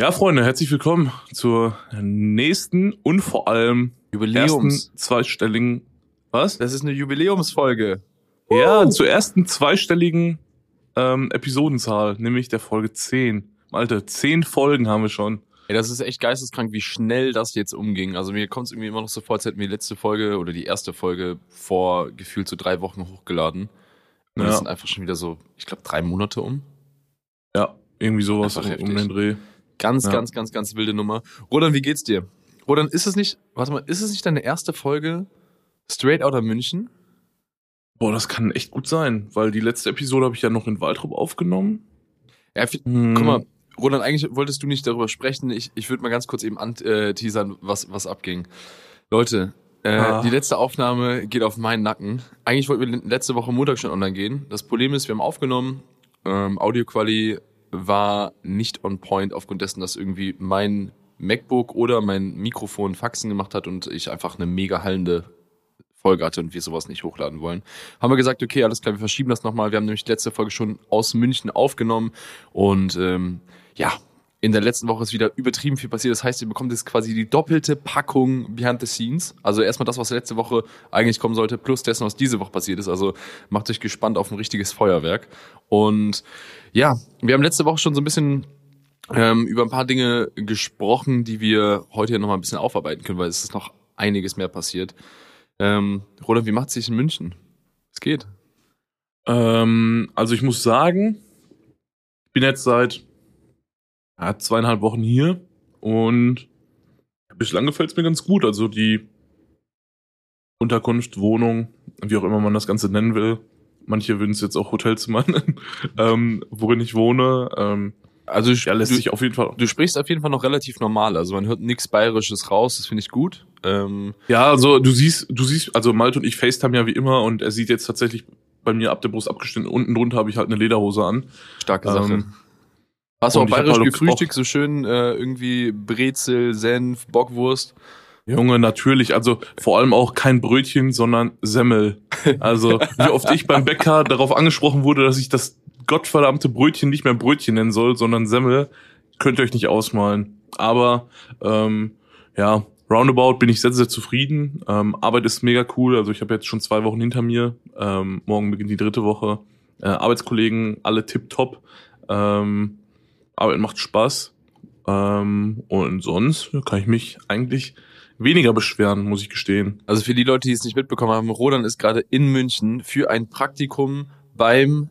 Ja, Freunde, herzlich willkommen zur nächsten und vor allem Jubiläums. ersten zweistelligen, was? Das ist eine Jubiläumsfolge. Ja, zur ersten zweistelligen ähm, Episodenzahl, nämlich der Folge 10. Alter, 10 Folgen haben wir schon. Ey, das ist echt geisteskrank, wie schnell das jetzt umging. Also mir kommt es irgendwie immer noch so vor, als hätten wir die letzte Folge oder die erste Folge vor gefühlt so drei Wochen hochgeladen. Und Ja. das sind einfach schon wieder so, ich glaube, drei Monate um. Ja, irgendwie sowas Einfach um, um heftig. den Dreh. Ganz, Ja. ganz, ganz, ganz wilde Nummer. Rodan, wie geht's dir? Rodan, ist es nicht, warte mal, ist es nicht deine erste Folge Straight Outta München? Boah, das kann echt gut sein, weil die letzte Episode habe ich ja noch in Waldrop aufgenommen. Ja, Hm. guck mal, Roland, eigentlich wolltest du nicht darüber sprechen. Ich, ich würde mal ganz kurz eben anteasern, was, was abging. Leute, äh, Ah. die letzte Aufnahme geht auf meinen Nacken. Eigentlich wollten wir letzte Woche Montag schon online gehen. Das Problem ist, wir haben aufgenommen, ähm, Audioquali war nicht on point aufgrund dessen, dass irgendwie mein MacBook oder mein Mikrofon Faxen gemacht hat und ich einfach eine mega hallende Folge hatte und wir sowas nicht hochladen wollen. Haben wir gesagt, okay, alles klar, wir verschieben das nochmal. Wir haben nämlich die letzte Folge schon aus München aufgenommen und ähm, ja, in der letzten Woche ist wieder übertrieben viel passiert. Das heißt, ihr bekommt jetzt quasi die doppelte Packung Behind the Scenes. Also erstmal das, was letzte Woche eigentlich kommen sollte, plus dessen, was diese Woche passiert ist. Also macht euch gespannt auf ein richtiges Feuerwerk. Und ja, wir haben letzte Woche schon so ein bisschen ähm, über ein paar Dinge gesprochen, die wir heute noch mal ein bisschen aufarbeiten können, weil es ist noch einiges mehr passiert. Ähm, Roland, wie macht es sich in München? Es geht. Ähm, also ich muss sagen, ich bin jetzt seit ja, zweieinhalb Wochen hier und bislang gefällt es mir ganz gut. Also die Unterkunft, Wohnung, wie auch immer man das Ganze nennen will. Manche würden es jetzt auch Hotelzimmer nennen, ähm, worin ich wohne. Ähm, Also ja, lässt du, sich auf jeden Fall. du sprichst auf jeden Fall noch relativ normal. Also man hört nichts Bayerisches raus, das finde ich gut. Ähm, Ja, also du siehst, du siehst, also Malte und ich FaceTime ja wie immer und er sieht jetzt tatsächlich bei mir ab der Brust abgeschnitten. Unten drunter habe ich halt eine Lederhose an. starke Sache. Ähm, Hast du auch bayerisch halt gefrühstückt, so schön äh, irgendwie Brezel, Senf, Bockwurst? Junge, natürlich. Also vor allem auch kein Brötchen, sondern Semmel. Also wie oft ich beim Bäcker darauf angesprochen wurde, dass ich das gottverdammte Brötchen nicht mehr Brötchen nennen soll, sondern Semmel, könnt ihr euch nicht ausmalen. Aber ähm, ja, roundabout bin ich sehr, sehr zufrieden. Ähm, Arbeit ist mega cool. Also ich habe jetzt schon zwei Wochen hinter mir. Ähm, morgen beginnt die dritte Woche. Äh, Arbeitskollegen, alle tipptopp. Ähm, Arbeit macht Spaß. Ähm, und sonst kann ich mich eigentlich weniger beschweren, muss ich gestehen. Also für die Leute, die es nicht mitbekommen haben, Roland ist gerade in München für ein Praktikum beim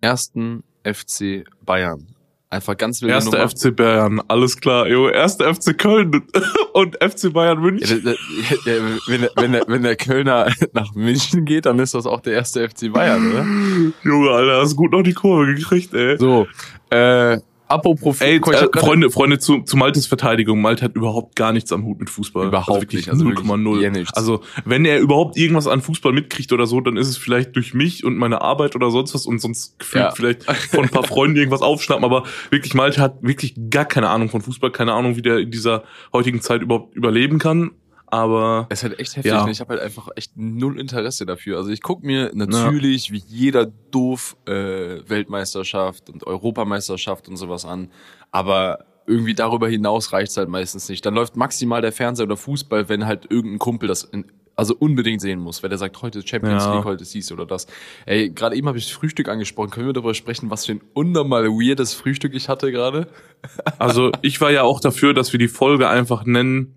ersten FC Bayern. Einfach ganz wilde Erster Nummer. FC Bayern, alles klar. Jo, erster FC Köln und FC Bayern Ja, München. der, der, der, wenn, der, wenn, der, wenn der Kölner nach München geht, dann ist das auch der erste FC Bayern, oder? Junge, Alter, hast gut noch die Kurve gekriegt, ey. So, äh, apropos Ey, äh, Freunde, Freunde, zu, zu Maltes Verteidigung. Malte hat überhaupt gar nichts am Hut mit Fußball. Überhaupt also wirklich nicht, also wirklich 0,0. ja nichts. Also, wenn er überhaupt irgendwas an Fußball mitkriegt oder so, dann ist es vielleicht durch mich und meine Arbeit oder sonst was und sonst gefühlt Ja. vielleicht von ein paar Freunden irgendwas aufschnappen. Aber wirklich, Malte hat wirklich gar keine Ahnung von Fußball, keine Ahnung, wie der in dieser heutigen Zeit überhaupt überleben kann. Aber Es ist halt echt heftig. Ja. und Ich habe halt einfach echt null Interesse dafür. Also ich guck mir natürlich wie jeder doof äh, Weltmeisterschaft und Europameisterschaft und sowas an, aber irgendwie darüber hinaus reicht's halt meistens nicht. Dann läuft maximal der Fernseher oder Fußball, wenn halt irgendein Kumpel das in, also unbedingt sehen muss, wenn der sagt, heute ist Champions Ja. League, heute ist dies oder das. Ey, gerade eben habe ich das Frühstück angesprochen. Können wir darüber sprechen, was für ein unnormal weirdes Frühstück ich hatte gerade? Also ich war ja auch dafür, dass wir die Folge einfach nennen,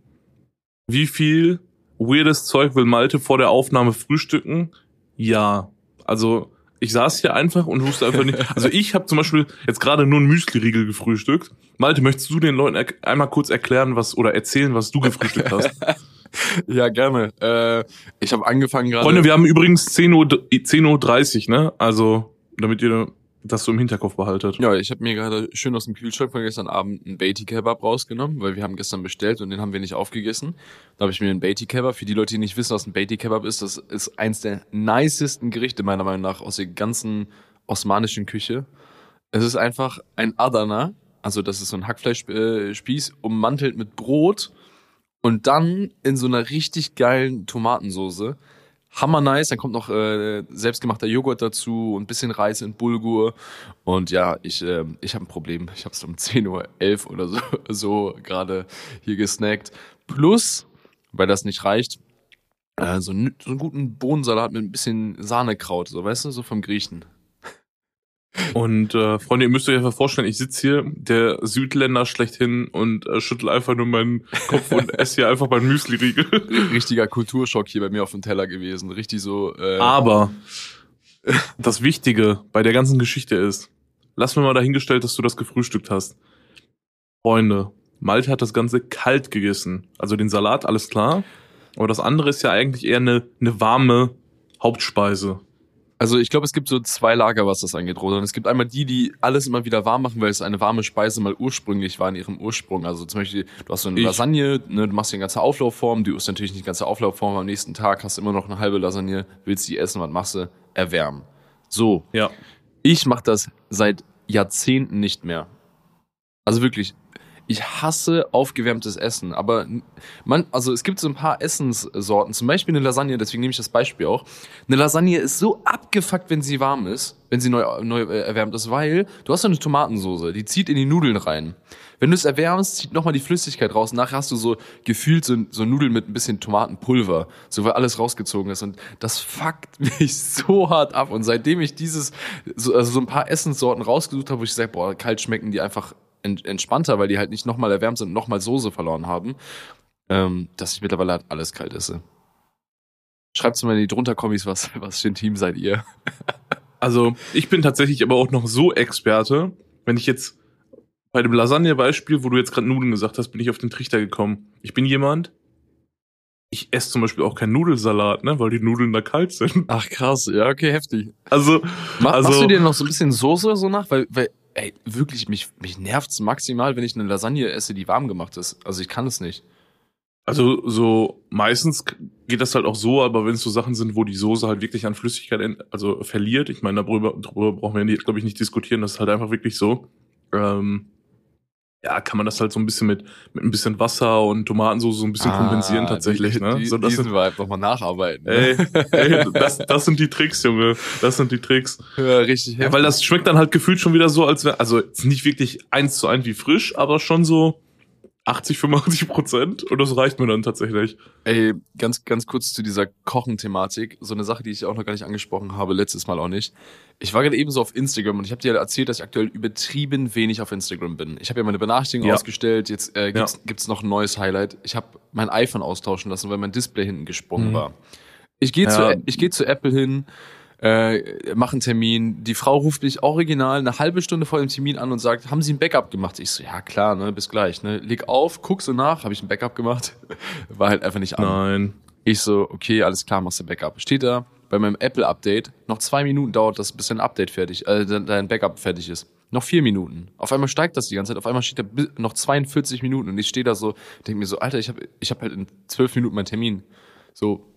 wie viel weirdes Zeug will Malte vor der Aufnahme frühstücken? Ja. Also ich saß hier einfach und wusste einfach nicht. Also ich habe zum Beispiel jetzt gerade nur einen Müsli-Riegel gefrühstückt. Malte, möchtest du den Leuten einmal kurz erklären, was oder erzählen, was du gefrühstückt hast? Ja, gerne. Äh, ich habe angefangen gerade. Freunde, wir haben übrigens 10 Uhr, 10.30 Uhr, ne? Also, damit ihr das so im Hinterkopf behaltet. Ja, ich habe mir gerade schön aus dem Kühlschrank von gestern Abend einen Beatty Kebab rausgenommen, weil wir haben gestern bestellt und den haben wir nicht aufgegessen. Da habe ich mir einen Beatty Kebab. Für die Leute, die nicht wissen, was ein Beatty Kebab ist, das ist eins der nicesten Gerichte meiner Meinung nach aus der ganzen osmanischen Küche. Es ist einfach ein Adana, also das ist so ein Hackfleischspieß, ummantelt mit Brot und dann in so einer richtig geilen Tomatensoße. Hammer nice. Dann kommt noch äh, selbstgemachter Joghurt dazu und ein bisschen Reis in Bulgur. Und ja, ich, äh, ich habe ein Problem. Ich habe es um 10.11 Uhr oder so, so gerade hier gesnackt. Plus, weil das nicht reicht, äh, so, so einen guten Bohnensalat mit ein bisschen Sahnekraut, so weißt du, so vom Griechen. Und äh, Freunde, ihr müsst euch einfach vorstellen, ich sitze hier, der Südländer schlechthin und äh, schüttel einfach nur meinen Kopf und esse hier einfach mein Müsli-Riegel. Richtiger Kulturschock hier bei mir auf dem Teller gewesen. Richtig so. Äh, Aber das Wichtige bei der ganzen Geschichte ist, lass mir mal dahingestellt, dass du das gefrühstückt hast. Freunde, Malte hat das Ganze kalt gegessen. Also den Salat, alles klar. Aber das andere ist ja eigentlich eher eine, eine warme Hauptspeise. Also ich glaube, es gibt so zwei Lager, was das angeht, Roland. Es gibt einmal die, die alles immer wieder warm machen, weil es eine warme Speise mal ursprünglich war in ihrem Ursprung. Also zum Beispiel, du hast so eine Ich. Lasagne, ne, du machst die ganze Auflaufform, du isst natürlich nicht die ganze Auflaufform, am nächsten Tag hast du immer noch eine halbe Lasagne, willst die essen, was machst du? Erwärmen. So, Ja. ich mache das seit Jahrzehnten nicht mehr. Also wirklich, ich hasse aufgewärmtes Essen. Aber man, also es gibt so ein paar Essenssorten, zum Beispiel eine Lasagne, deswegen nehme ich das Beispiel auch. Eine Lasagne ist so abgefuckt, wenn sie warm ist, wenn sie neu, neu äh, erwärmt ist, weil du hast so eine Tomatensoße, die zieht in die Nudeln rein. Wenn du es erwärmst, zieht nochmal die Flüssigkeit raus. Nachher hast du so gefühlt so, so Nudeln mit ein bisschen Tomatenpulver, so weil alles rausgezogen ist. Und das fuckt mich so hart ab. Und seitdem ich dieses, so, also so ein paar Essenssorten rausgesucht habe, wo ich sage, boah, kalt schmecken die einfach entspannter, weil die halt nicht nochmal erwärmt sind und nochmal Soße verloren haben, ähm, dass ich mittlerweile halt alles kalt esse. Schreibt's mal in die drunter Kommis, was, was für ein Team seid ihr? Also ich bin tatsächlich aber auch noch so Experte, wenn ich jetzt bei dem Lasagne-Beispiel, wo du jetzt gerade Nudeln gesagt hast, bin ich auf den Trichter gekommen. Ich bin jemand, ich esse zum Beispiel auch keinen Nudelsalat, ne, weil die Nudeln da kalt sind. Ach krass, ja, okay, heftig. Also, Ma Also- machst du dir noch so ein bisschen Soße so nach? Weil, weil ey, wirklich, mich, mich nervt's maximal, wenn ich eine Lasagne esse, die warm gemacht ist. Also ich kann es nicht. also so meistens geht das halt auch so, aber wenn es so Sachen sind, wo die Soße halt wirklich an Flüssigkeit also verliert, ich meine, darüber, darüber brauchen wir, glaube ich, nicht diskutieren, das ist halt einfach wirklich so. Ähm, ja, kann man das halt so ein bisschen mit, mit ein bisschen Wasser und Tomatensauce so ein bisschen kompensieren tatsächlich, Ah, die, ne? Die, so, das diesen sind, Vibe nochmal nacharbeiten. ey, Ne? ey, das, das sind die Tricks, Junge. Das sind die Tricks. Ja, richtig Ja, weil das schmeckt dann halt gefühlt schon wieder so, als wäre, also nicht wirklich eins zu eins wie frisch, aber schon so 80, 85 Prozent. Und das reicht mir dann tatsächlich. Ey, ganz, ganz kurz zu dieser Kochen-Thematik. So eine Sache, die ich auch noch gar nicht angesprochen habe, letztes Mal auch nicht. Ich war gerade eben so auf Instagram und ich habe dir erzählt, dass ich aktuell übertrieben wenig auf Instagram bin. Ich habe ja meine Benachrichtigung Ja. ausgestellt. Jetzt äh, gibt's, gibt's noch ein neues Highlight. Ich habe mein iPhone austauschen lassen, weil mein Display hinten gesprungen Mhm. war. Ich gehe Ja. zu, ich geh zu Apple hin, äh, mache einen Termin. Die Frau ruft mich original eine halbe Stunde vor dem Termin an und sagt, haben Sie ein Backup gemacht? Ich so, ja klar, ne, bis gleich. Ne. Leg auf, guck so nach, habe ich ein Backup gemacht? War halt einfach nicht an. Nein. Ich so, okay, alles klar, machst du Backup. Steht da bei meinem Apple-Update, noch zwei Minuten dauert das, bis dein Update fertig, äh, dein Backup fertig ist. Noch vier Minuten. Auf einmal steigt das die ganze Zeit. Auf einmal steht da noch 42 Minuten und ich stehe da so, denke mir so, Alter, ich habe ich hab halt in zwölf Minuten meinen Termin. So,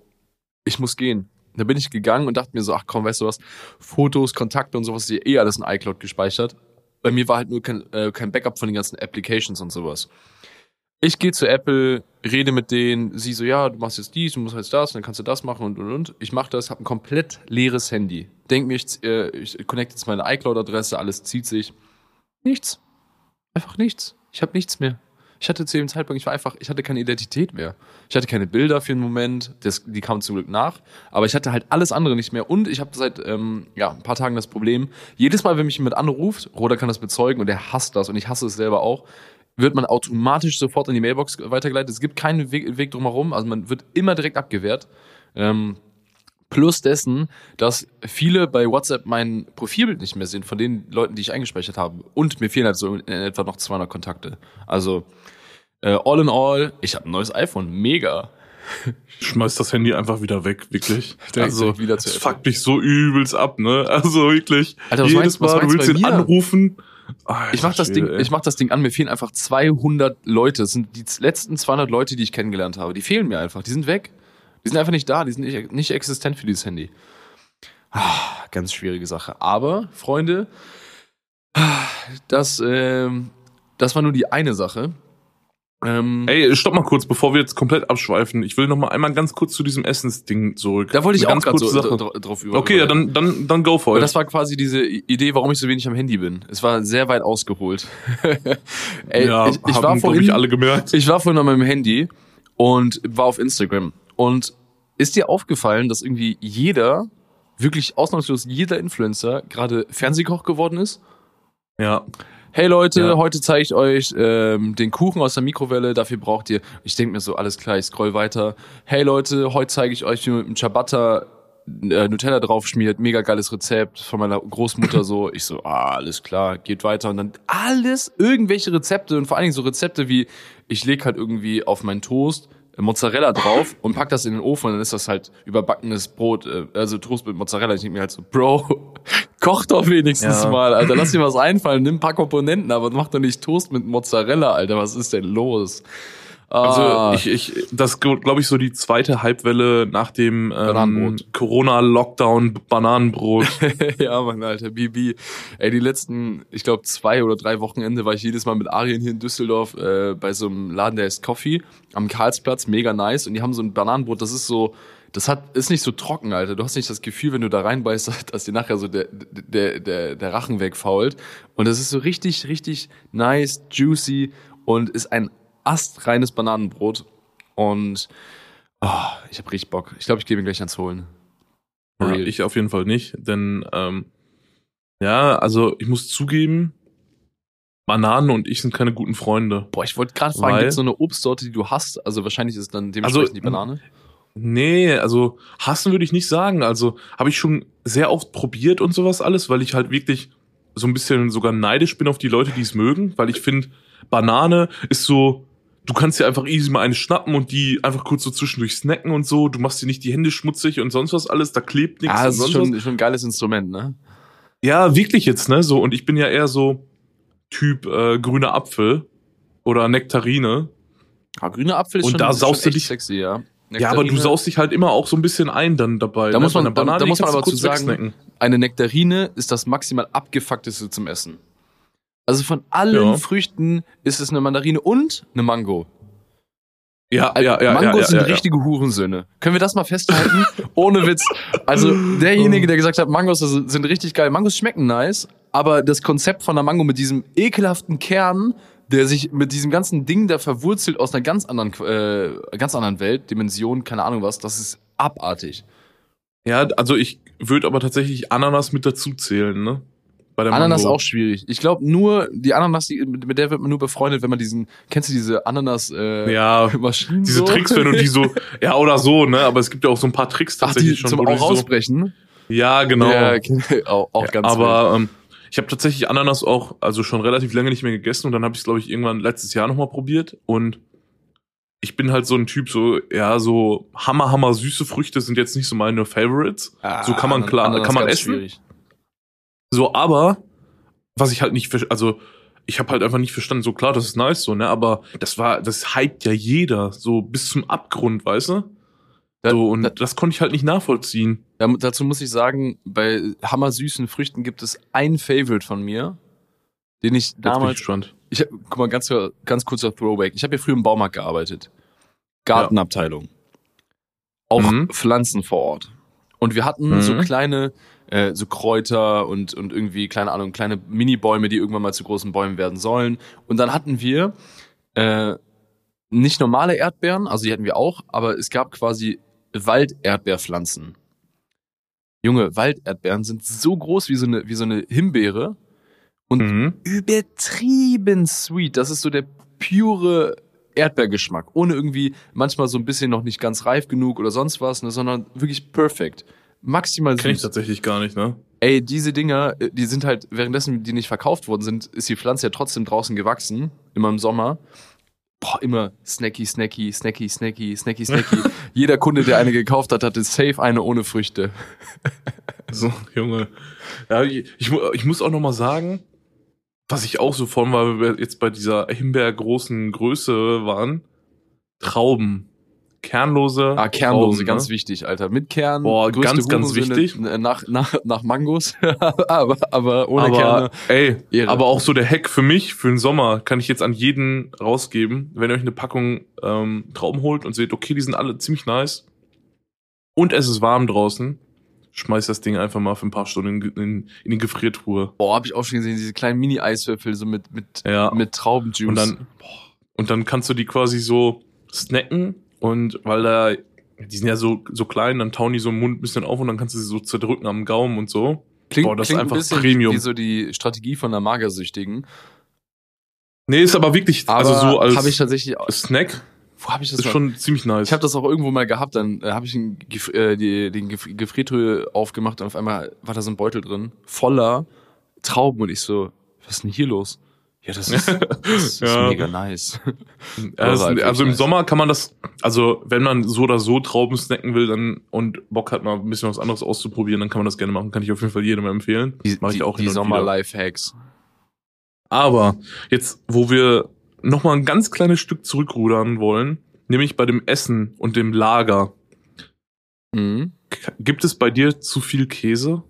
ich muss gehen. Da bin ich gegangen und dachte mir so, ach komm, weißt du was, Fotos, Kontakte und sowas ist ja eh alles in iCloud gespeichert. Bei mir war halt nur kein, äh, kein Backup von den ganzen Applications und sowas. Ich gehe zu Apple, rede mit denen, sie so, ja, du machst jetzt dies, du musst jetzt das, dann kannst du das machen und und und. Ich mache das, habe ein komplett leeres Handy. Denk mir, ich, äh, ich connecte jetzt meine iCloud-Adresse, alles zieht sich. Nichts. Einfach nichts. Ich habe nichts mehr. Ich hatte zu dem Zeitpunkt, ich war einfach, ich hatte keine Identität mehr. Ich hatte keine Bilder für einen Moment, das, die kamen zum Glück nach, aber ich hatte halt alles andere nicht mehr und ich habe seit ähm, ja, ein paar Tagen das Problem, jedes Mal, wenn mich jemand anruft, Roder kann das bezeugen und er hasst das und ich hasse es selber auch, wird man automatisch sofort in die Mailbox weitergeleitet. Es gibt keinen Weg, Weg drumherum, also man wird immer direkt abgewehrt. Ähm, Plus dessen, dass viele bei WhatsApp mein Profilbild nicht mehr sehen von den Leuten, die ich eingespeichert habe. Und mir fehlen halt so in etwa noch 200 Kontakte. Also, äh, all in all, ich habe ein neues iPhone. Mega. Schmeiß das Handy einfach wieder weg, wirklich. Also, Apple. fuckt dich so übelst ab, ne? Also wirklich. Alter, was Jedes meinst- was Mal, du meinst willst du ihn mir? anrufen. Alter Ich mach das Ding, ey. ich mach das Ding an, mir fehlen einfach 200 Leute. Das sind die letzten 200 Leute, die ich kennengelernt habe. Die fehlen mir einfach. Die sind weg. Die sind einfach nicht da. Die sind nicht, nicht existent für dieses Handy. Ah, ganz schwierige Sache. Aber, Freunde, das, ähm, das war nur die eine Sache. Ähm, Ey, stopp mal kurz, bevor wir jetzt komplett abschweifen. Ich will noch mal einmal ganz kurz zu diesem Essensding zurück. da wollte ich Eine auch ganz kurze so drauf über. Okay, ja, dann, dann, dann go for it. das war quasi diese Idee, warum ich so wenig am Handy bin. Es war sehr weit ausgeholt. Ey, ja, ich, ich haben, war vorhin, ich, alle gemerkt. ich war vorhin an meinem Handy und war auf Instagram. Und ist dir aufgefallen, dass irgendwie jeder, wirklich ausnahmslos jeder Influencer gerade Fernsehkoch geworden ist? Ja. Hey Leute, Ja. heute zeige ich euch ähm, den Kuchen aus der Mikrowelle, dafür braucht ihr. Ich denke mir so, alles klar, ich scroll weiter. Hey Leute, heute zeige ich euch, wie man mit dem Ciabatta äh, Nutella draufschmiert. Mega geiles Rezept von meiner Großmutter so. Ich so, ah, alles klar, geht weiter. Und dann alles, irgendwelche Rezepte und vor allen Dingen so Rezepte wie, ich leg halt irgendwie auf meinen Toast Mozzarella drauf und pack das in den Ofen und dann ist das halt überbackenes Brot, äh, also Toast mit Mozzarella. Ich denke mir halt so, Bro, koch doch wenigstens Ja. mal, Alter. Lass dir was einfallen, nimm ein paar Komponenten, aber mach doch nicht Toast mit Mozzarella, Alter. Was ist denn los? Also Ah, ich, ich, das glaube ich so die zweite Halbwelle nach dem ähm. Corona-Lockdown Bananenbrot. ja, Mann, Alter, Bibi. Ey, die letzten, ich glaube, zwei oder drei Wochenende war ich jedes Mal mit Arien hier in Düsseldorf äh, bei so einem Laden, der heißt Coffee, am Karlsplatz, mega nice. Und die haben so ein Bananenbrot, das ist so, das hat, ist nicht so trocken, Alter. Du hast nicht das Gefühl, wenn du da reinbeißt, dass dir nachher so der, der, der, der Rachen wegfault. Und das ist so richtig, richtig nice, juicy und ist ein astreines Bananenbrot. Und oh, ich habe richtig Bock. Ich glaube, ich gehe mir gleich ans Holen. ja, ich auf jeden Fall nicht, denn ähm, ja, also ich muss zugeben, Bananen und ich sind keine guten Freunde. Boah, ich wollte gerade fragen, gibt es so eine Obstsorte, die du hast? Also wahrscheinlich ist es dann dementsprechend Also, die Banane. Nee, also hassen würde ich nicht sagen. Also habe ich schon sehr oft probiert und sowas alles, weil ich halt wirklich so ein bisschen sogar neidisch bin auf die Leute, die es mögen, weil ich finde, Banane ist so, du kannst dir einfach easy mal eine schnappen und die einfach kurz so zwischendurch snacken und so. Du machst dir nicht die Hände schmutzig und sonst was alles, da klebt nichts. Ah, das ist schon, was. schon ein geiles Instrument, ne? Ja, wirklich jetzt, ne? So, und ich bin ja eher so Typ äh, grüner Apfel oder Nektarine. Ah, grüner Apfel ist Und schon, da ist saust schon du dich- sexy, ja. Ja, aber du Nektarine- saust dich halt immer auch so ein bisschen ein dann dabei. Da ne? muss man- da- Banane, da die muss man aber zu sagen. Eine Nektarine ist das maximal abgefuckteste zum Essen. Also von allen Ja. Früchten ist es eine Mandarine und eine Mango. Ja, Also ja, ja. Mangos ja, ja, sind richtige Hurensöhne. Können wir das mal festhalten? Ohne Witz. Also derjenige, der gesagt hat, Mangos sind richtig geil. Mangos schmecken nice, aber das Konzept von der Mango mit diesem ekelhaften Kern, der sich mit diesem ganzen Ding da verwurzelt aus einer ganz anderen, äh, ganz anderen Welt, Dimension, keine Ahnung was, das ist abartig. Ja, also ich würde aber tatsächlich Ananas mit dazu zählen, ne? Bei der Ananas Mango. auch schwierig. Ich glaube nur, die Ananas, die, mit der wird man nur befreundet, wenn man diesen, kennst du diese Ananas äh, Ja, Maschinen? diese so? Tricks, wenn du die so, ja oder so, ne? Aber es gibt ja auch so ein paar Tricks Ach, die tatsächlich schon. zum auch die so, rausbrechen? Ja, genau. Ja, auch, auch ganz wild. aber ähm, ich habe tatsächlich Ananas auch, also schon relativ lange nicht mehr gegessen und dann habe ich es, glaube ich, irgendwann letztes Jahr nochmal probiert und ich bin halt so ein Typ, so, ja, so hammer, hammer süße Früchte sind jetzt nicht so meine Favorites. so kann man klar, kann man ganz essen. schwierig. So, aber was ich halt nicht, also ich habe halt einfach nicht verstanden, so klar, das ist nice, so, ne, aber das war, das hypt ja jeder, so bis zum Abgrund, weißt du? Da- So, und da- das konnte ich halt nicht nachvollziehen. Da, dazu muss ich sagen, bei hammersüßen Früchten gibt es ein Favorite von mir, den ich Jetzt bin ich ich guck mal, ganz, ganz kurzer Throwback. Ich habe ja früher im Baumarkt gearbeitet. Gartenabteilung. Auch Mhm. Pflanzen vor Ort. Und wir hatten so Mhm. kleine, äh, so Kräuter und, und irgendwie, keine Ahnung, kleine Mini-Bäume, die irgendwann mal zu großen Bäumen werden sollen. Und dann hatten wir äh, nicht normale Erdbeeren, also die hatten wir auch, aber es gab quasi Walderdbeerpflanzen. Junge, Walderdbeeren sind so groß wie so eine, wie so eine Himbeere und Mhm. übertrieben sweet. Das ist so der pure Erdbeergeschmack, ohne irgendwie manchmal so ein bisschen noch nicht ganz reif genug oder sonst was, ne, sondern wirklich perfekt. Maximal Kenn ich süß. tatsächlich gar nicht, ne? Ey, diese Dinger, äh, die sind halt, währenddessen die nicht verkauft worden sind, ist die Pflanze ja trotzdem draußen gewachsen, immer im Sommer. Boah, immer snacky, snacky, snacky, snacky, snacky, snacky. Jeder Kunde, der eine gekauft hat, hatte safe eine ohne Früchte. So, Junge. Ja, ich, ich, ich muss auch noch mal sagen, was ich auch so von weil wir jetzt bei dieser Himbeer großen Größe waren, Trauben. Kernlose. Ah, Kernlose, Trauben, ganz ne? wichtig, Alter. Mit Kern. Boah, ganz, ganz wichtig. äh, Nach, nach, nach Mangos. aber, aber ohne aber, Kerne. ey, Ehre. aber auch so der Hack für mich, für den Sommer, kann ich jetzt an jeden rausgeben. Wenn ihr euch eine Packung ähm, Trauben holt und seht, okay, die sind alle ziemlich nice und es ist warm draußen, schmeißt das Ding einfach mal für ein paar Stunden in, in, in die Gefriertruhe. Boah, hab ich auch schon gesehen, diese kleinen Mini-Eiswürfel, so mit, mit, Ja. mit Traubenjuice. Und dann, boah, und dann kannst du die quasi so snacken und weil da, die sind ja so, so klein, dann tauen die so im Mund ein bisschen auf und dann kannst du sie so zerdrücken am Gaumen und so. klingt, boah, das ist klingt einfach ein bisschen Premium. wie so die Strategie von der Magersüchtigen. Nee, ist aber wirklich, Aber also so als habe ich tatsächlich, Snack wo habe ich das ist mal- schon ziemlich nice. Ich habe das auch irgendwo mal gehabt, dann äh, habe ich den, Gef äh, die, den Gef Gefriertruhe aufgemacht und auf einmal war da so ein Beutel drin, voller Trauben und ich so, was ist denn hier los? Ja, das ist, das ist Ja. mega nice. Halt also im nice. Sommer kann man das, also wenn man so oder so Trauben snacken will dann und Bock hat, mal ein bisschen was anderes auszuprobieren, dann kann man das gerne machen. Kann ich auf jeden Fall jedem empfehlen. Die, Mach ich die, auch die. Sommer-Lifehacks. Aber jetzt, wo wir noch mal ein ganz kleines Stück zurückrudern wollen, nämlich bei dem Essen und dem Lager. Mhm. Gibt es bei dir zu viel Käse?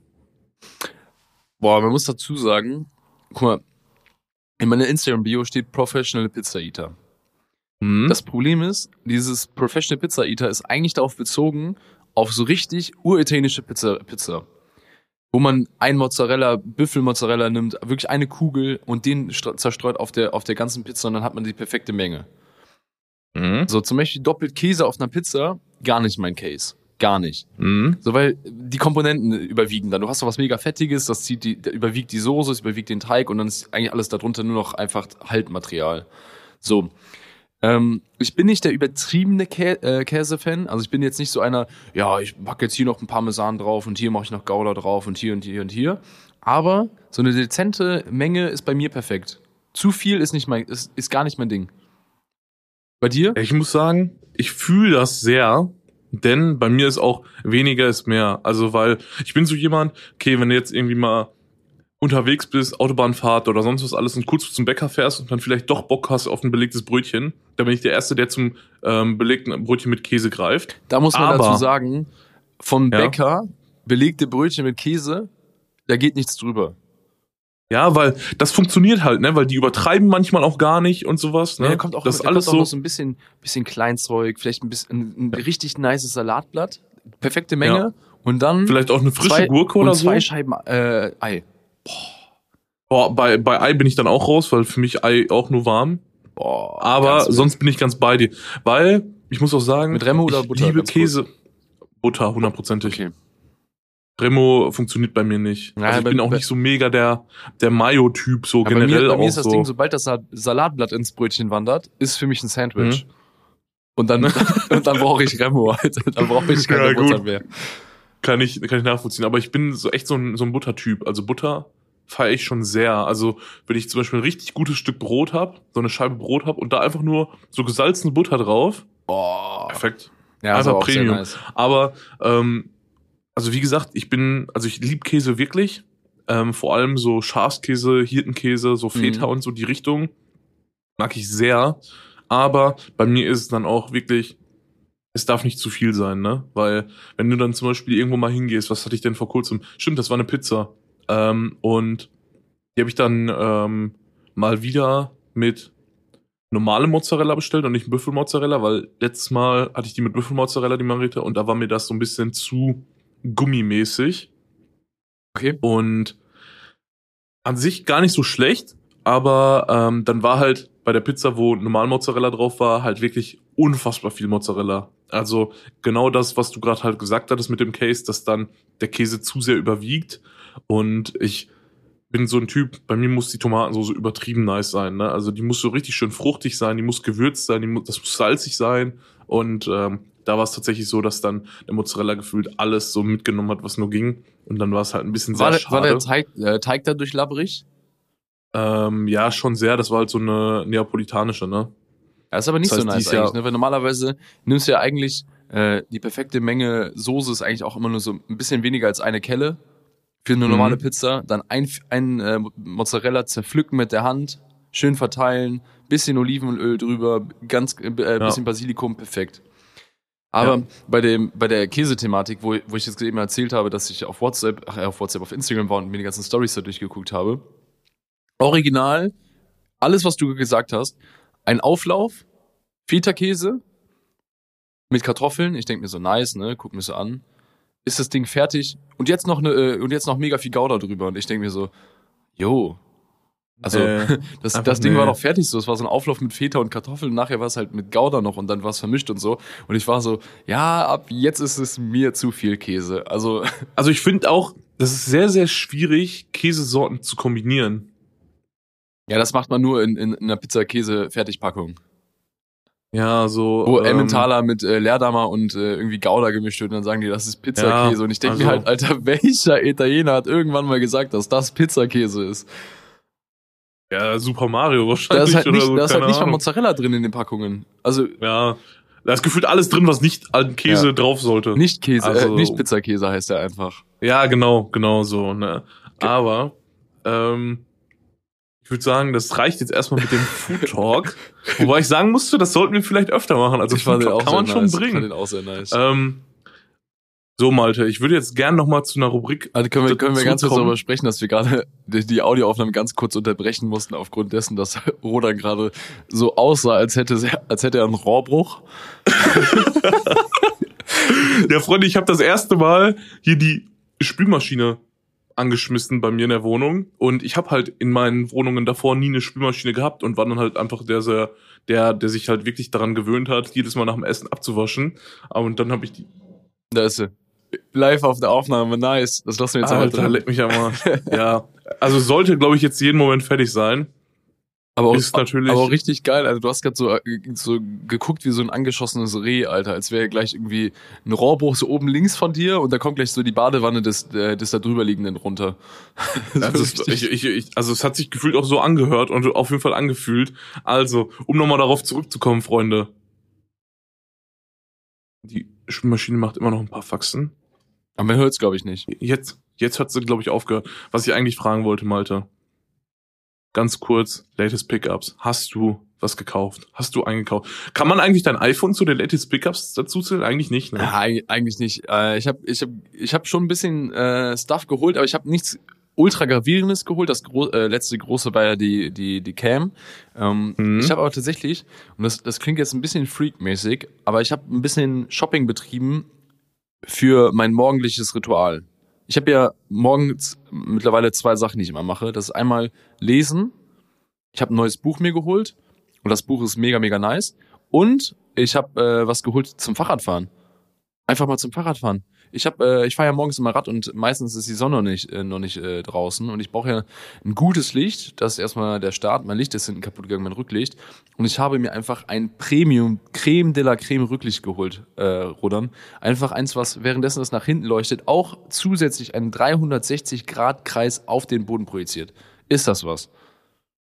Boah, man muss dazu sagen, guck mal, in meiner Instagram-Bio steht Professional Pizza Eater. Hm? Das Problem ist, dieses Professional Pizza Eater ist eigentlich darauf bezogen, auf so richtig uritalienische Pizza, Pizza. Wo man ein Mozzarella, Büffelmozzarella nimmt, wirklich eine Kugel und den zerstreut auf der, auf der ganzen Pizza und dann hat man die perfekte Menge. Hm? So, zum Beispiel doppelt Käse auf einer Pizza, gar nicht mein Case. Gar nicht. Hm? So, weil die Komponenten überwiegen dann. Du hast doch was mega Fettiges, das zieht die, überwiegt die Soße, es überwiegt den Teig und dann ist eigentlich alles darunter nur noch einfach Haltmaterial. So. Ähm, ich bin nicht der übertriebene Kä äh, Käse-Fan. Also ich bin jetzt nicht so einer, ja, ich pack jetzt hier noch ein Parmesan drauf und hier mache ich noch Gouda drauf und hier und hier und hier. Aber so eine dezente Menge ist bei mir perfekt. Zu viel ist nicht mein, ist, ist gar nicht mein Ding. Bei dir? Ich muss sagen, ich fühle das sehr, denn bei mir ist auch weniger ist mehr. Also, weil ich bin so jemand, okay, wenn du jetzt irgendwie mal unterwegs bist, Autobahnfahrt oder sonst was alles und kurz zum Bäcker fährst und dann vielleicht doch Bock hast auf ein belegtes Brötchen, dann bin ich der Erste, der zum ähm, belegten Brötchen mit Käse greift. Da muss man Aber- dazu sagen, vom Ja. Bäcker belegte Brötchen mit Käse, da geht nichts drüber. Ja, weil das funktioniert halt, ne? Weil die übertreiben manchmal auch gar nicht und sowas. Ne? Ja, da kommt auch, das ist alles kommt auch so. so ein bisschen, bisschen Kleinzeug, vielleicht ein bisschen ein, ein richtig nices Salatblatt, perfekte Menge Ja. und dann Vielleicht auch eine frische zwei, Gurke und oder so. zwei Scheiben äh, Ei. Boah, bei, bei Ei bin ich dann auch raus, weil für mich Ei auch nur warm. Boah, Aber sonst bin ich ganz bei dir. Weil, ich muss auch sagen, Mit Remo oder Butter, liebe? Käse. Butter, hundertprozentig. okay. Remo funktioniert bei mir nicht. Ja, also ich bei- bin auch nicht so mega der, der Mayo-Typ, so Ja, bei mir, generell bei mir ist das so. Ding, sobald das Sa- Salatblatt ins Brötchen wandert, ist für mich ein Sandwich. Mhm. Und dann, und dann brauche ich Remo, Alter. Dann brauche ich keine Ja. Butter mehr. Kann ich, kann ich nachvollziehen. Aber ich bin so echt so ein, so ein Buttertyp. Also Butter feiere ich schon sehr. Also wenn ich zum Beispiel ein richtig gutes Stück Brot hab, so eine Scheibe Brot hab und da einfach nur so gesalzene Butter drauf, Boah. perfekt. Ja, Einfach aber auch sehr Premium. nice. Aber ähm, also wie gesagt, ich bin, also ich lieb Käse wirklich. Ähm, vor allem so Schafskäse, Hirtenkäse, so Feta Mhm. und so die Richtung mag ich sehr. Aber bei mir ist es dann auch wirklich, es darf nicht zu viel sein, ne? Weil wenn du dann zum Beispiel irgendwo mal hingehst, was hatte ich denn vor kurzem? Stimmt, das war eine Pizza. Ähm, und die habe ich dann ähm, mal wieder mit normale Mozzarella bestellt und nicht Büffelmozzarella, weil letztes Mal hatte ich die mit Büffelmozzarella, die Margarita, und da war mir das so ein bisschen zu gummimäßig. Okay. Und an sich gar nicht so schlecht, aber ähm, dann war halt bei der Pizza, wo normal Mozzarella drauf war, halt wirklich unfassbar viel Mozzarella. Also genau das, was du gerade halt gesagt hattest mit dem Case, dass dann der Käse zu sehr überwiegt. Und ich bin so ein Typ, bei mir muss die Tomatensoße übertrieben nice sein. Ne? Also die muss so richtig schön fruchtig sein, die muss gewürzt sein, die muss, das muss salzig sein. Und ähm, da war es tatsächlich so, dass dann der Mozzarella gefühlt alles so mitgenommen hat, was nur ging. Und dann war es halt ein bisschen sehr War, der- schade. war der Teig, äh, Teig dadurch labbrig? ähm, ja, schon sehr. Das war halt so eine neapolitanische, ne? Ja, ist aber nicht Das so heißt, die nice ja- eigentlich, ne? Weil normalerweise nimmst du ja eigentlich äh, die perfekte Menge Soße ist eigentlich auch immer nur so ein bisschen weniger als eine Kelle für eine Mhm. normale Pizza. Dann ein, ein äh, Mozzarella zerpflücken mit der Hand, schön verteilen, bisschen Olivenöl drüber, ganz äh, bisschen Basilikum, perfekt. Aber Ja. bei dem, bei der Käsethematik, wo, wo ich jetzt eben erzählt habe, dass ich auf WhatsApp, ach, auf WhatsApp, auf Instagram war und mir die ganzen Stories da durchgeguckt habe. Original, alles, was du gesagt hast, ein Auflauf, Feta-Käse mit Kartoffeln. Ich denke mir so, nice, ne, guck mir so an. Ist das Ding fertig? Und jetzt noch ne, und jetzt noch mega viel Gouda drüber. Und ich denke mir so, yo. Also, Äh, das, das Ding nee. war doch fertig so. Es war so ein Auflauf mit Feta und Kartoffeln. Nachher war es halt mit Gouda noch und dann war es vermischt und so. Und ich war so, ja, ab jetzt ist es mir zu viel Käse. Also, Also ich finde auch, das ist sehr, sehr schwierig, Käsesorten zu kombinieren. ja, das macht man nur in, in, in einer Pizza-Käse-Fertigpackung. Ja, so. Wo ähm, Emmentaler mit äh, Leerdammer und äh, irgendwie Gouda gemischt wird und dann sagen die, das ist Pizzakäse. Ja, und ich denke also- mir halt, Alter, welcher Italiener hat irgendwann mal gesagt, dass das Pizzakäse ist? Ja, Super Mario Da wahrscheinlich. ist halt nicht, so, da ist halt nicht mal. Mozzarella drin in den Packungen. Also Ja. Da ist gefühlt alles drin, was nicht an Käse Ja. drauf sollte. nicht Käse, Also- äh, nicht Pizzakäse heißt er einfach. Ja, genau, genau so. Ne? Aber ähm, ich würde sagen, das reicht jetzt erstmal mit dem Food Talk. Wobei ich sagen musste, das sollten wir vielleicht öfter machen. Also Food Talk kann man sehr schon nice. Ich fand bringen. den auch sehr nice. Ähm, so, Malte, ich würde jetzt gern noch mal zu einer Rubrik. Also können wir, können wir ganz kurz darüber sprechen, dass wir gerade die, die Audioaufnahme ganz kurz unterbrechen mussten aufgrund dessen, dass Rodan gerade so aussah, als hätte, als hätte er einen Rohrbruch. Ja, Freunde, ich habe das erste Mal hier die Spülmaschine angeschmissen bei mir in der Wohnung und ich habe halt in meinen Wohnungen davor nie eine Spülmaschine gehabt und war dann halt einfach der sehr der der sich halt wirklich daran gewöhnt hat, jedes Mal nach dem Essen abzuwaschen. Aber Und dann habe ich die Da ist sie. Live auf der Aufnahme, nice. Das lassen wir jetzt Alter, aber drin. leck mich am Arsch. ja, also sollte glaube ich jetzt jeden Moment fertig sein. Aber auch, ist natürlich aber auch richtig geil. Also du hast gerade so, äh, so geguckt wie so ein angeschossenes Reh, Alter. Als wäre gleich irgendwie ein Rohrbruch so oben links von dir und da kommt gleich so die Badewanne des, äh, des da drüber liegenden runter. Also es, ich, ich, ich, also es hat sich gefühlt auch so angehört und auf jeden Fall angefühlt. Also, um nochmal darauf zurückzukommen, Freunde. Die Spülmaschine macht immer noch ein paar Faxen. Aber man hört's, glaube ich, nicht. Jetzt, jetzt hat sie, glaube ich, aufgehört. Was ich eigentlich fragen wollte, Malte. Ganz kurz, latest Pickups. Hast du was gekauft? Hast du eingekauft? Kann man eigentlich dein iPhone zu den latest Pickups dazu zählen? Eigentlich nicht, ne? Ja, eig- eigentlich nicht. Äh, ich habe ich hab, ich hab schon ein bisschen äh, Stuff geholt, aber ich habe nichts ultra gravierendes geholt. Das gro äh, letzte große war ja die die die Cam. Ähm, Mhm. Ich habe aber tatsächlich und das das klingt jetzt ein bisschen freakmäßig, aber ich habe ein bisschen Shopping betrieben für mein morgendliches Ritual. Ich habe ja morgens mittlerweile zwei Sachen, die ich immer mache. Das ist einmal lesen. Ich habe ein neues Buch mir geholt und das Buch ist mega mega nice. Und ich habe äh, was geholt zum Fahrradfahren. Einfach mal zum Fahrradfahren. Ich habe, äh, ich fahre ja morgens immer Rad und meistens ist die Sonne noch nicht, äh, noch nicht äh, draußen und ich brauche ja ein gutes Licht. Das ist erstmal der Start. Mein Licht ist hinten kaputt gegangen, mein Rücklicht. Und ich habe mir einfach ein Premium Creme de la Creme Rücklicht geholt, äh, Rudern. Einfach eins, was währenddessen das nach hinten leuchtet, auch zusätzlich einen 360 Grad Kreis auf den Boden projiziert. Ist das was?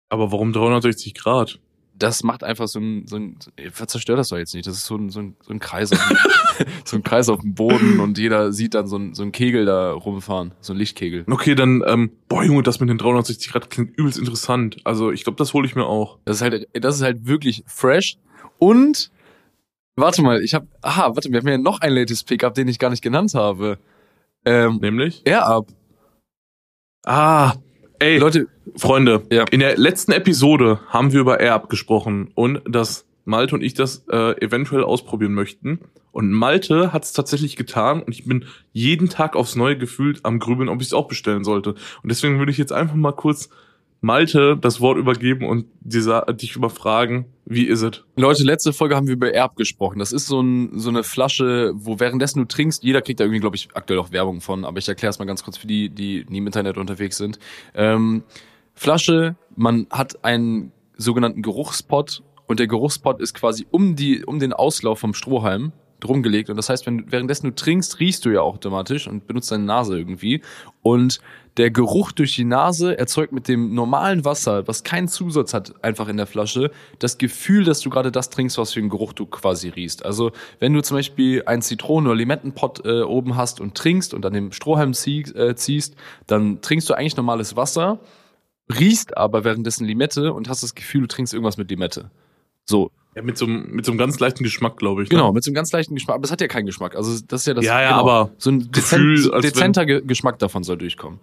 Aber warum 360 Grad? Das macht einfach so ein, so ein zerstört das doch jetzt nicht. Das ist so ein, so ein, so ein Kreis auf dem, so ein Kreis auf dem Boden und jeder sieht dann so ein, so ein Kegel da rumfahren, so ein Lichtkegel. Okay, dann, ähm, boah, Junge, das mit den 360 Grad klingt übelst interessant. Also, ich glaube, das hole ich mir auch. Das ist halt, das ist halt wirklich fresh und warte mal, ich habe, aha, warte, wir haben ja noch ein latest Pickup, den ich gar nicht genannt habe. Ähm, Nämlich? Air Up. Ah, ey, Leute, Freunde, Ja. in der letzten Episode haben wir über Air gesprochen und dass Malte und ich das äh, eventuell ausprobieren möchten. Und Malte hat es tatsächlich getan und ich bin jeden Tag aufs Neue gefühlt am Grübeln, ob ich es auch bestellen sollte. Und deswegen würde ich jetzt einfach mal kurz Malte das Wort übergeben und dieser, dich überfragen, wie ist es? Leute, letzte Folge haben wir über Erb gesprochen. Das ist so, ein, so eine Flasche, wo währenddessen du trinkst, jeder kriegt da irgendwie, glaube ich, aktuell auch Werbung von, aber ich erkläre es mal ganz kurz für die, die nie im Internet unterwegs sind. Ähm, Flasche, man hat einen sogenannten Geruchspot und der Geruchspot ist quasi um, die, um den Auslauf vom Strohhalm drum gelegt und das heißt, wenn währenddessen du trinkst, riechst du ja automatisch und benutzt deine Nase irgendwie und der Geruch durch die Nase erzeugt mit dem normalen Wasser, was keinen Zusatz hat, einfach in der Flasche, das Gefühl, dass du gerade das trinkst, was für einen Geruch du quasi riechst. Also wenn du zum Beispiel einen Zitronen- oder Limettenpott äh, oben hast und trinkst und an dem Strohhalm zieh, äh, ziehst, dann trinkst du eigentlich normales Wasser, riechst aber währenddessen Limette und hast das Gefühl, du trinkst irgendwas mit Limette. So, Ja, mit so, einem- mit so einem ganz leichten Geschmack, glaube ich. ne? Genau, mit so einem ganz leichten Geschmack. Aber es hat ja keinen Geschmack. Also das ist ja das. Ja, ja, genau, aber so ein Gefühl, dezent, wenn- dezenter Ge Geschmack davon soll durchkommen.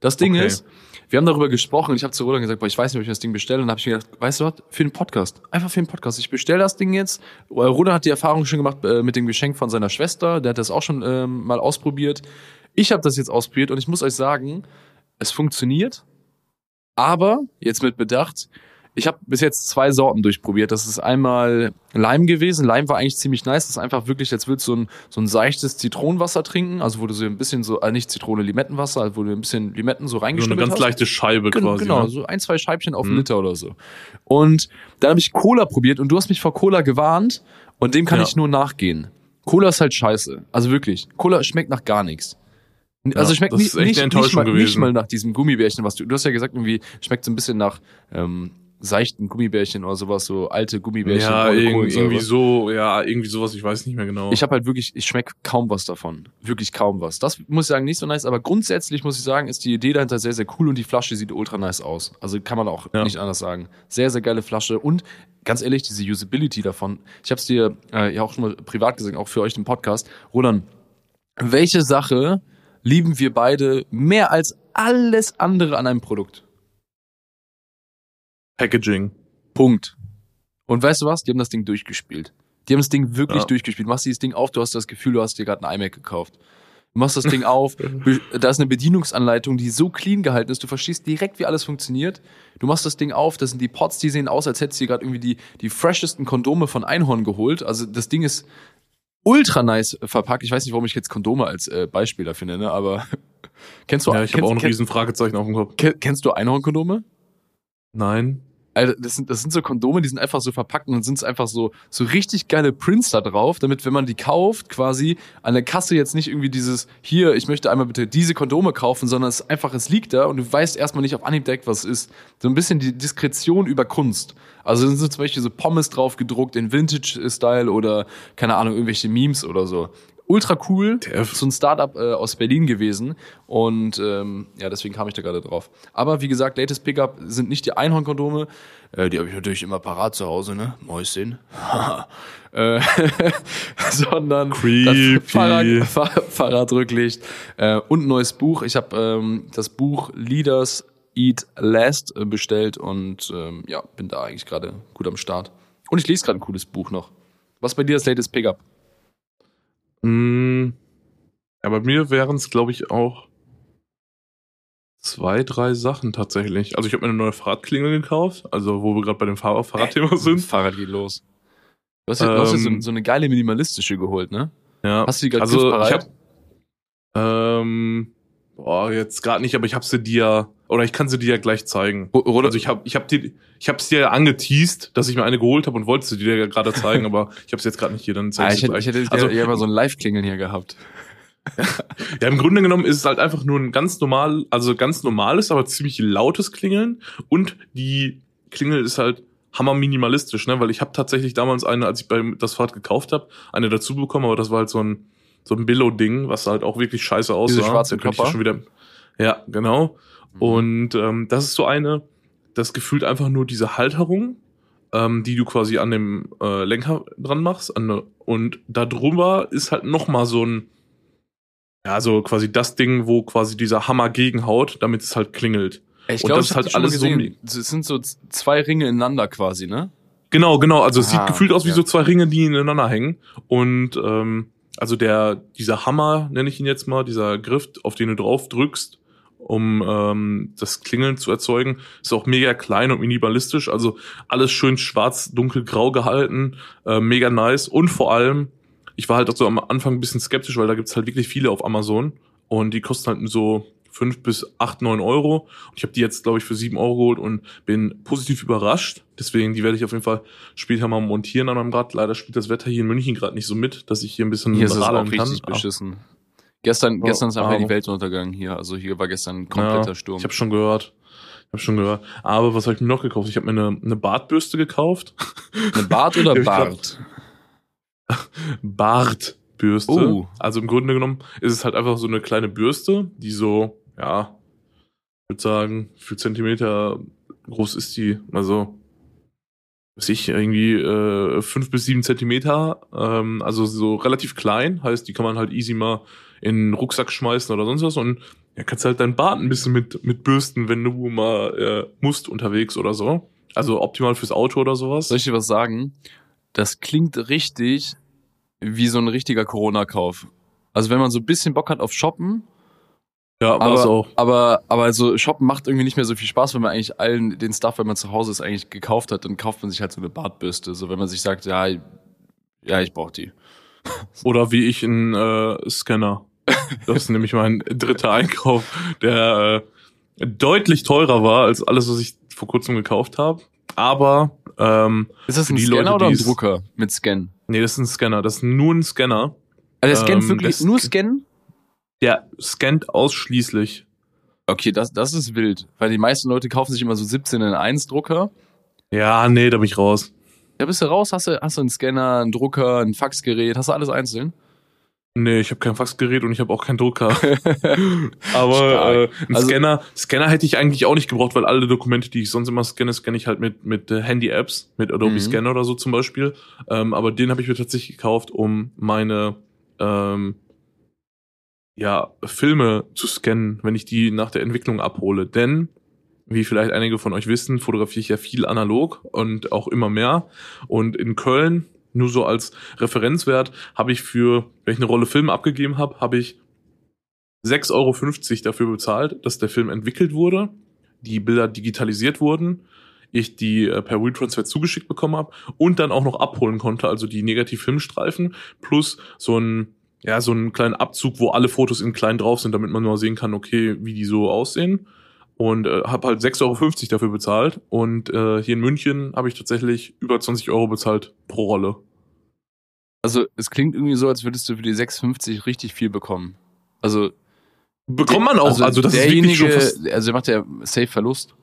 Das Ding Okay. ist, wir haben darüber gesprochen und ich habe zu Roland gesagt, boah, ich weiß nicht, ob ich das Ding bestelle. Und dann habe ich mir gedacht, weißt du was, für den Podcast. Einfach für den Podcast. Ich bestelle das Ding jetzt. Roland hat die Erfahrung schon gemacht äh, mit dem Geschenk von seiner Schwester. Der hat das auch schon ähm, mal ausprobiert. Ich habe das jetzt ausprobiert und ich muss euch sagen, es funktioniert. Aber, jetzt mit Bedacht, ich habe bis jetzt zwei Sorten durchprobiert. Das ist einmal Lime gewesen. Lime war eigentlich ziemlich nice. Das ist einfach wirklich, als würdest du so ein, so ein seichtes Zitronenwasser trinken. Also wo du so ein bisschen so, äh, nicht Zitrone, Limettenwasser, also wo du ein bisschen Limetten so So eine ganz hast. leichte Scheibe Gen- quasi. Genau, ne? so ein, zwei Scheibchen auf Mhm. einen Liter oder so. Und dann habe ich Cola probiert und du hast mich vor Cola gewarnt und dem kann Ja. ich nur nachgehen. Cola ist halt scheiße. Also wirklich. Cola schmeckt nach gar nichts. Also Ja, schmeckt das nicht, ist echt eine nicht, nicht, mal, nicht mal nach diesem Gummibärchen, was du, du hast ja gesagt, irgendwie schmeckt so ein bisschen nach ähm, seichten Gummibärchen oder sowas, so alte Gummibärchen. Ja, irgendwie, irgendwie so, ja, irgendwie sowas, ich weiß nicht mehr genau. Ich habe halt wirklich, ich schmeck kaum was davon. Wirklich kaum was. Das muss ich sagen, nicht so nice, aber grundsätzlich muss ich sagen, ist die Idee dahinter sehr, sehr cool und die Flasche sieht ultra nice aus. Also kann man auch Ja. nicht anders sagen. Sehr, sehr geile Flasche und ganz ehrlich, diese Usability davon. Ich habe es dir äh, ja auch schon mal privat gesagt, auch für euch im Podcast. Roland, welche Sache lieben wir beide mehr als alles andere an einem Produkt? Packaging. Punkt. Und weißt du was? Die haben das Ding durchgespielt. Die haben das Ding wirklich Ja. durchgespielt. Du machst dieses Ding auf, du hast das Gefühl, du hast dir gerade ein iMac gekauft. Du machst das Ding auf, da ist eine Bedienungsanleitung, die so clean gehalten ist, du verstehst direkt, wie alles funktioniert. Du machst das Ding auf, das sind die Pots, die sehen aus, als hättest du dir gerade irgendwie die, die freshesten Kondome von Einhorn geholt. Also das Ding ist ultra nice verpackt. Ich weiß nicht, warum ich jetzt Kondome als äh, Beispiel dafür nenne, aber kennst du, Ja, ich habe auch ein Fragezeichen auf dem Kopf. kenn- kennst du Einhornkondome? Nein. Alter, das sind, das sind so Kondome, die sind einfach so verpackt und sind einfach so, so richtig geile Prints da drauf, damit, wenn man die kauft, quasi an der Kasse jetzt nicht irgendwie dieses, hier, ich möchte einmal bitte diese Kondome kaufen, sondern es einfach, es liegt da und du weißt erstmal nicht auf Anhieb direkt, was es ist. So ein bisschen die Diskretion über Kunst. Also sind so zum Beispiel so Pommes drauf gedruckt in Vintage-Style oder, keine Ahnung, irgendwelche Memes oder so. Ultra cool. Der- So ein Startup äh, aus Berlin gewesen. Und ähm, ja, deswegen kam ich da gerade drauf. Aber wie gesagt, latest Pickup sind nicht die Einhornkondome. Äh, die habe ich natürlich immer parat zu Hause, ne? Mäuschen. äh, sondern Creepy. das Fahrrad, Fahr Fahrradrücklicht äh, und ein neues Buch. Ich habe ähm, das Buch Leaders Eat Last äh, bestellt und ähm, ja, bin da eigentlich gerade gut am Start. Und ich lese gerade ein cooles Buch noch. Was bei dir das latest Pickup? Mm, ja, bei mir wären es, glaube ich, auch zwei, drei Sachen tatsächlich. Also ich habe mir eine neue Fahrradklingel gekauft, also wo wir gerade bei dem Fahr Fahrradthema sind. Fahrrad geht los. Du hast dir, du hast dir so, Ähm, so eine geile minimalistische geholt, ne? Ja. Hast du die gerade also ich hab, ähm, boah, jetzt gerade nicht, aber ich habe sie dir oder ich kann sie dir ja gleich zeigen. Oder, Also ich habe ich hab die ich habe dir ja angeteast, dass ich mir eine geholt habe und wollte sie dir ja gerade zeigen, aber ich habe es jetzt gerade nicht hier, dann zeig ah, ich hätte, ich gleich. hätte Also- also, ja mal so ein Live-Klingeln hier gehabt. Ja, im Grunde genommen ist es halt einfach nur ein ganz normal, also ganz normales, aber ziemlich lautes Klingeln und die Klingel ist halt hammer minimalistisch, ne, weil ich habe tatsächlich damals eine, als ich beim das Fahrrad gekauft habe, eine dazu bekommen, aber das war halt so ein so ein Billo Ding, was halt auch wirklich scheiße aussah. Diese schwarze Klopper? schon wieder Ja, genau. Mhm. Und ähm, das ist so eine, das gefühlt einfach nur diese Halterung, ähm, die du quasi an dem äh, Lenker dran machst. An, ne- und da drüber ist halt noch mal so ein, ja, so quasi das Ding, wo quasi dieser Hammer gegenhaut, damit es halt klingelt. Ich Und glaube, das ich ist halt halt alles so Es sind so zwei Ringe ineinander quasi, ne? Genau, genau. Also es Aha, sieht gefühlt aus wie ja. so zwei Ringe, die ineinander hängen. Und ähm, also der, dieser Hammer, nenne ich ihn jetzt mal, dieser Griff, auf den du drauf drückst, um ähm, das Klingeln zu erzeugen, ist auch mega klein und minimalistisch. Also alles schön schwarz, dunkel, grau gehalten, äh, mega nice. Und vor allem, ich war halt auch so am Anfang ein bisschen skeptisch, weil da gibt's halt wirklich viele auf Amazon und die kosten halt so fünf bis acht, neun Euro. Und ich habe die jetzt, glaube ich, für sieben Euro geholt und bin positiv überrascht. Deswegen, die werde ich auf jeden Fall später mal montieren an meinem Rad. Leider spielt das Wetter hier in München gerade nicht so mit, dass ich hier ein bisschen Hier ist es auch richtig kann. beschissen. Gestern, Oh, gestern ist einfach die Welt untergegangen hier. Also hier war gestern ein kompletter Ja, Sturm. Ich habe schon gehört. Ich habe schon gehört. Aber was habe ich mir noch gekauft? Ich habe mir eine, eine Bartbürste gekauft. Eine Bart oder Bart? Bartbürste. Oh. Also im Grunde genommen ist es halt einfach so eine kleine Bürste, die so, ja, ich würde sagen, für Zentimeter groß ist die. Also was ich, irgendwie äh, fünf bis sieben Zentimeter, ähm, also so relativ klein, heißt, die kann man halt easy mal in den Rucksack schmeißen oder sonst was und ja, kannst halt deinen Bart ein bisschen mit, mit bürsten, wenn du mal äh, musst unterwegs oder so. Also optimal fürs Auto oder sowas. Soll ich dir was sagen? Das klingt richtig wie so ein richtiger Corona-Kauf. Also wenn man so ein bisschen Bock hat auf Shoppen, Ja, aber, auch. aber, aber also Shoppen macht irgendwie nicht mehr so viel Spaß, wenn man eigentlich allen den Stuff, wenn man zu Hause ist, eigentlich gekauft hat, dann kauft man sich halt so eine Bartbürste. So wenn man sich sagt, ja, ja, ich brauche die. Oder wie ich ein äh, Scanner. Das ist nämlich mein dritter Einkauf, der äh, deutlich teurer war als alles, was ich vor kurzem gekauft habe. Aber ähm, Ist das ein die Scanner Leute, oder ein Drucker mit Scan? nee, das ist ein Scanner. Das ist nur ein Scanner. Also der scannt Ähm, wirklich nur Scannen? Der scannt ausschließlich. Okay, das, das ist wild. Weil die meisten Leute kaufen sich immer so 17 in 1 Drucker. Ja, nee, da bin ich raus. Da bist du raus, hast du, hast du einen Scanner, einen Drucker, ein Faxgerät, hast du alles einzeln? Nee, ich habe kein Faxgerät und ich habe auch keinen Drucker. Aber äh, ein Also- Scanner, Scanner hätte ich eigentlich auch nicht gebraucht, weil alle Dokumente, die ich sonst immer scanne, scanne ich halt mit mit äh, Handy-Apps, mit Adobe Mhm. Scanner oder so zum Beispiel. Ähm, aber den habe ich mir tatsächlich gekauft, um meine ähm, ja Filme zu scannen, wenn ich die nach der Entwicklung abhole. Denn wie vielleicht einige von euch wissen, fotografiere ich ja viel analog und auch immer mehr. Und in Köln, nur so als Referenzwert, habe ich für, wenn ich eine Rolle Film abgegeben habe, habe ich 6,50 Euro dafür bezahlt, dass der Film entwickelt wurde, die Bilder digitalisiert wurden, ich die äh, per WeTransfer zugeschickt bekommen habe und dann auch noch abholen konnte, also die Negativ-Filmstreifen plus so ein ja, so einen kleinen Abzug, wo alle Fotos in klein drauf sind, damit man mal sehen kann, okay, wie die so aussehen. Und äh, habe halt 6,50 Euro dafür bezahlt. Und äh, hier in München habe ich tatsächlich über 20 Euro bezahlt pro Rolle. Also es klingt irgendwie so, als würdest du für die 6,50 richtig viel bekommen. Also Bekommt man auch, also, das ist derjenige, wirklich schon fast, also macht ja safe Verlust.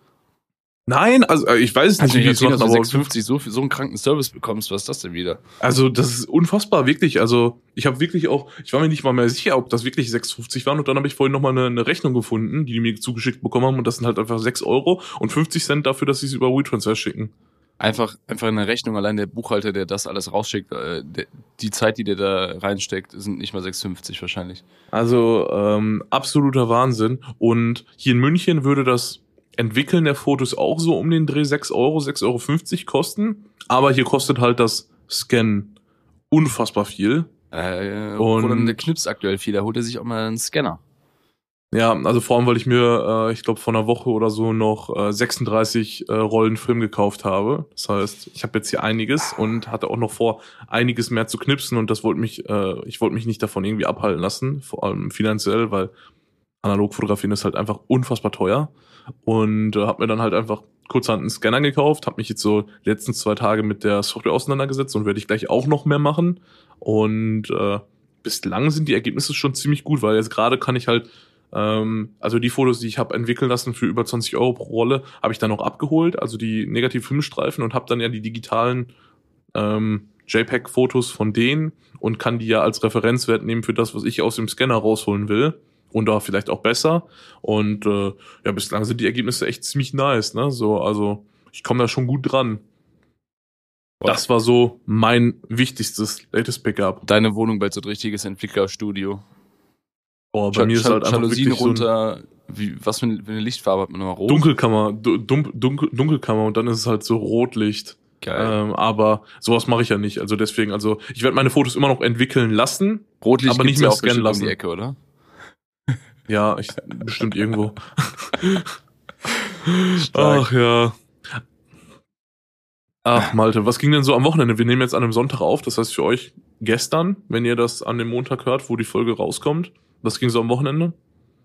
Nein, also äh, ich weiß nicht, wie die erzählen, machen, aber 6,50 so, so einen kranken Service bekommst? Was ist das denn wieder? also das ist unfassbar, wirklich. Also ich habe wirklich auch, ich war mir nicht mal mehr sicher, ob das wirklich 6,50 waren. Und dann habe ich vorhin nochmal eine, eine Rechnung gefunden, die die mir zugeschickt bekommen haben. Und das sind halt einfach 6 Euro und 50 Cent dafür, dass sie es über WeTransfer schicken. Einfach, einfach eine Rechnung, allein der Buchhalter, der das alles rausschickt, äh, der, die Zeit, die der da reinsteckt, sind nicht mal 6,50 wahrscheinlich. Also ähm, absoluter Wahnsinn. Und hier in München würde das Entwickeln der Fotos auch so um den Dreh 6 Euro, 6,50 Euro kosten. Aber hier kostet halt das Scannen unfassbar viel. Äh, Und- der Knips aktuell viel, da holt er sich auch mal einen Scanner. Ja, also vor allem, weil ich mir, äh, ich glaube, vor einer Woche oder so noch äh, 36 äh, Rollen Film gekauft habe. Das heißt, ich habe jetzt hier einiges und hatte auch noch vor, einiges mehr zu knipsen und das wollte mich, äh, ich wollte mich nicht davon irgendwie abhalten lassen, vor allem finanziell, weil analog fotografieren ist halt einfach unfassbar teuer und äh, habe mir dann halt einfach kurzerhand einen Scanner gekauft, habe mich jetzt so letzten zwei Tage mit der Software auseinandergesetzt und werde ich gleich auch noch mehr machen und äh, bislang sind die Ergebnisse schon ziemlich gut, weil jetzt gerade kann ich halt ähm, also die Fotos, die ich habe entwickeln lassen für über 20 Euro pro Rolle, habe ich dann auch abgeholt, also die Negativ-Filmstreifen und habe dann ja die digitalen ähm, JPEG-Fotos von denen und kann die ja als Referenzwert nehmen für das, was ich aus dem Scanner rausholen will. Und da vielleicht auch besser. Und äh, ja, bislang sind die Ergebnisse echt ziemlich nice, ne? So, also ich komme da schon gut dran. Das war so mein wichtigstes latest Pickup. Deine Wohnung bald so ein richtiges Entwicklerstudio. Oh, bei Schal- mir ist halt einfach Jalousien wirklich so ein runter. Wie, was für eine, für eine Lichtfarbe hat man nochmal? Rot? Dunkelkammer, du- dun, dunkel, Dunkelkammer und dann ist es halt so Rotlicht. Geil. Ähm, aber sowas mache ich ja nicht. Also deswegen, also ich werde meine Fotos immer noch entwickeln lassen. Rotlicht aber nicht mehr scannen lassen. um die Ecke, oder? Ja, ich bestimmt irgendwo. Ach ja. Ach, Malte, was ging denn so am Wochenende? Wir nehmen jetzt an einem Sonntag auf, das heißt für euch gestern, wenn ihr das an dem Montag hört, wo die Folge rauskommt. Was ging so am Wochenende?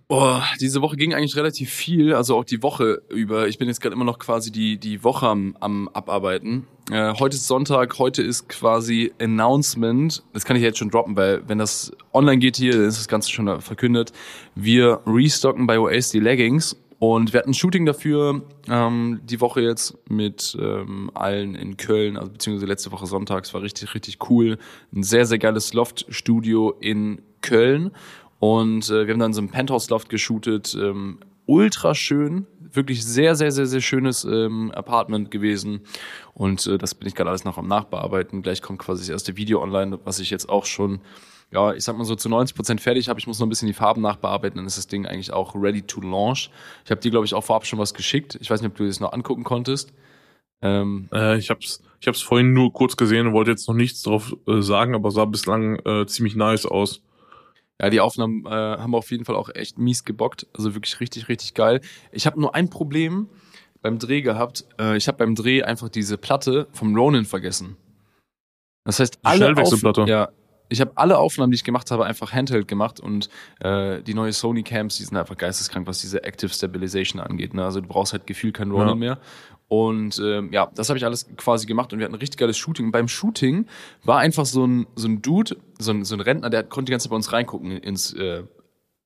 Boah, diese Woche ging eigentlich relativ viel, also auch die Woche über. Ich bin jetzt gerade immer noch quasi die, die Woche am, am Abarbeiten. Äh, heute ist Sonntag, heute ist quasi Announcement. Das kann ich jetzt schon droppen, weil wenn das online geht hier, dann ist das Ganze schon verkündet. Wir restocken bei OAS die Leggings und wir hatten ein Shooting dafür ähm, die Woche jetzt mit ähm, allen in Köln, also beziehungsweise letzte Woche sonntags war richtig, richtig cool. Ein sehr, sehr geiles Loft-Studio in Köln. Und äh, wir haben dann so ein Penthouse-Loft geshootet. Ähm, ultra schön. Wirklich sehr, sehr, sehr, sehr schönes ähm, Apartment gewesen. Und äh, das bin ich gerade alles noch am Nachbearbeiten. Gleich kommt quasi das erste Video online, was ich jetzt auch schon, ja, ich sag mal so zu 90 Prozent fertig habe. Ich muss noch ein bisschen die Farben nachbearbeiten, dann ist das Ding eigentlich auch ready to launch. Ich habe dir, glaube ich, auch vorab schon was geschickt. Ich weiß nicht, ob du das noch angucken konntest. Ähm, äh, ich habe es ich hab's vorhin nur kurz gesehen und wollte jetzt noch nichts drauf äh, sagen, aber sah bislang äh, ziemlich nice aus. Ja, die Aufnahmen äh, haben auf jeden Fall auch echt mies gebockt. Also wirklich richtig, richtig geil. Ich habe nur ein Problem beim Dreh gehabt. Äh, ich habe beim Dreh einfach diese Platte vom Ronin vergessen. Das heißt, alle Schnellwechselplatte. ja, ich habe alle Aufnahmen, die ich gemacht habe, einfach Handheld gemacht und äh, die neue Sony Cams, die sind einfach geisteskrank, was diese Active Stabilization angeht. Ne? Also du brauchst halt gefühlt kein Ronin ja. mehr. Und ähm, ja, das habe ich alles quasi gemacht und wir hatten ein richtig geiles Shooting. Und beim Shooting war einfach so ein, so ein Dude, so ein, so ein Rentner, der konnte die ganze Zeit bei uns reingucken ins äh,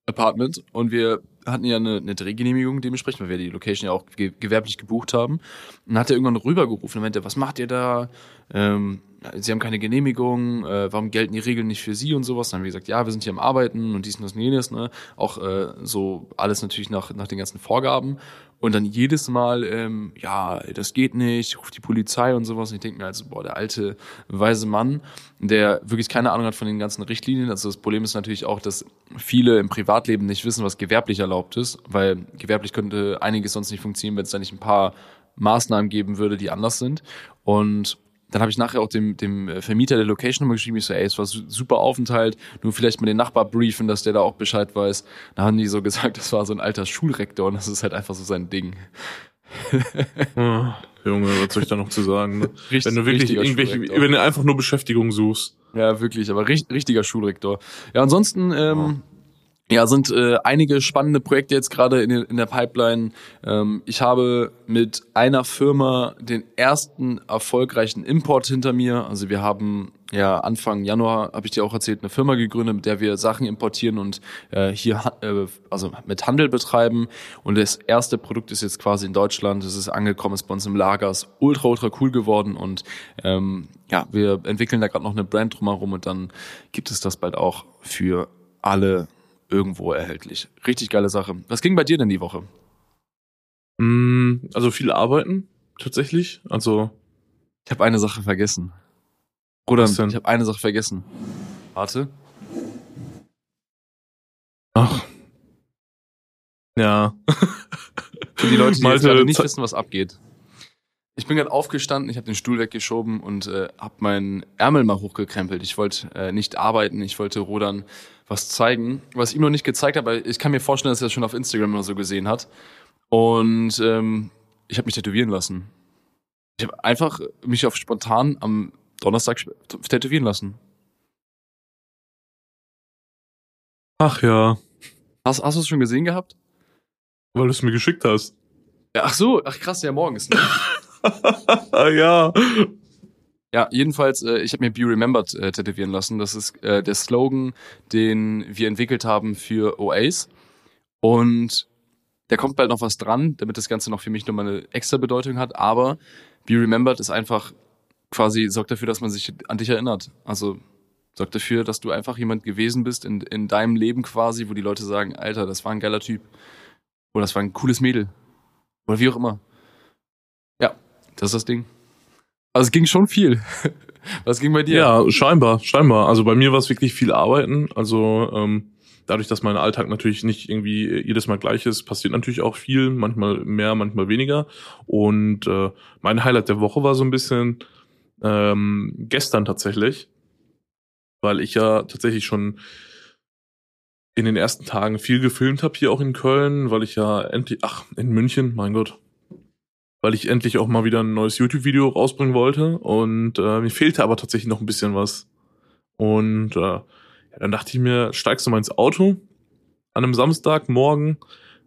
Apartment und wir hatten ja eine, eine Drehgenehmigung dementsprechend, weil wir die Location ja auch ge gewerblich gebucht haben. Und dann hat er irgendwann rübergerufen und meinte, was macht ihr da? Ähm, sie haben keine Genehmigung, äh, warum gelten die Regeln nicht für sie und sowas? Dann haben wir gesagt, ja, wir sind hier am Arbeiten und dies und das und jenes, ne? Auch äh, so alles natürlich nach, nach den ganzen Vorgaben. Und dann jedes Mal, ähm, ja, das geht nicht, ruft die Polizei und sowas. Und ich denke mir also, boah, der alte, weise Mann, der wirklich keine Ahnung hat von den ganzen Richtlinien. Also das Problem ist natürlich auch, dass viele im Privatleben nicht wissen, was gewerblich erlaubt ist, weil gewerblich könnte einiges sonst nicht funktionieren, wenn es da nicht ein paar Maßnahmen geben würde, die anders sind. Und dann habe ich nachher auch dem, dem äh, Vermieter der Location nochmal geschrieben, ich so, ey, es war super Aufenthalt, nur vielleicht mal den Nachbar briefen, dass der da auch Bescheid weiß. Da haben die so gesagt, das war so ein alter Schulrektor und das ist halt einfach so sein Ding. oh, Junge, was soll ich da noch zu sagen? Ne? Richtig, wenn du wirklich irgendwelche, wenn du einfach nur Beschäftigung suchst. Ja, wirklich, aber richtig, richtiger Schulrektor. Ja, ansonsten, ähm, ja, sind äh, einige spannende Projekte jetzt gerade in, in der Pipeline. Ähm, ich habe mit einer Firma den ersten erfolgreichen Import hinter mir. Also wir haben ja Anfang Januar, habe ich dir auch erzählt, eine Firma gegründet, mit der wir Sachen importieren und äh, hier äh, also mit Handel betreiben. Und das erste Produkt ist jetzt quasi in Deutschland. Es ist angekommen, ist bei uns im Lager, ist ultra, ultra cool geworden. Und ähm, ja, wir entwickeln da gerade noch eine Brand drumherum und dann gibt es das bald auch für alle irgendwo erhältlich. Richtig geile Sache. Was ging bei dir denn die Woche? Mm, also viel arbeiten, tatsächlich. Also. Ich habe eine Sache vergessen. Bruder, ich habe eine Sache vergessen. Warte. Ach. Ja. Für die Leute, die jetzt gerade nicht wissen, was abgeht. Ich bin gerade aufgestanden, ich habe den Stuhl weggeschoben und äh, habe meinen Ärmel mal hochgekrempelt. Ich wollte äh, nicht arbeiten, ich wollte Rodern was zeigen, was ich ihm noch nicht gezeigt habe, aber ich kann mir vorstellen, dass er das schon auf Instagram oder so gesehen hat. Und ähm, ich habe mich tätowieren lassen. Ich habe einfach mich auf spontan am Donnerstag tätowieren lassen. Ach ja. Hast, hast du es schon gesehen gehabt? Weil du es mir geschickt hast. Ja, ach so, ach krass, ja morgens. Ne? ja. Ja, jedenfalls, äh, ich habe mir Be Remembered äh, tätowieren lassen. Das ist äh, der Slogan, den wir entwickelt haben für OAs. Und da kommt bald noch was dran, damit das Ganze noch für mich nochmal eine extra Bedeutung hat. Aber Be Remembered ist einfach quasi, sorgt dafür, dass man sich an dich erinnert. Also sorgt dafür, dass du einfach jemand gewesen bist in, in deinem Leben quasi, wo die Leute sagen, Alter, das war ein geiler Typ. Oder das war ein cooles Mädel. Oder wie auch immer. Das ist das Ding. Also es ging schon viel. Was ging bei dir? Ja, scheinbar, scheinbar. Also bei mir war es wirklich viel Arbeiten. Also ähm, dadurch, dass mein Alltag natürlich nicht irgendwie jedes Mal gleich ist, passiert natürlich auch viel, manchmal mehr, manchmal weniger. Und äh, mein Highlight der Woche war so ein bisschen ähm, gestern tatsächlich, weil ich ja tatsächlich schon in den ersten Tagen viel gefilmt habe hier auch in Köln, weil ich ja endlich, ach, in München, mein Gott, weil ich endlich auch mal wieder ein neues YouTube-Video rausbringen wollte. Und äh, mir fehlte aber tatsächlich noch ein bisschen was. Und äh, ja, dann dachte ich mir, steigst du mal ins Auto an einem Samstagmorgen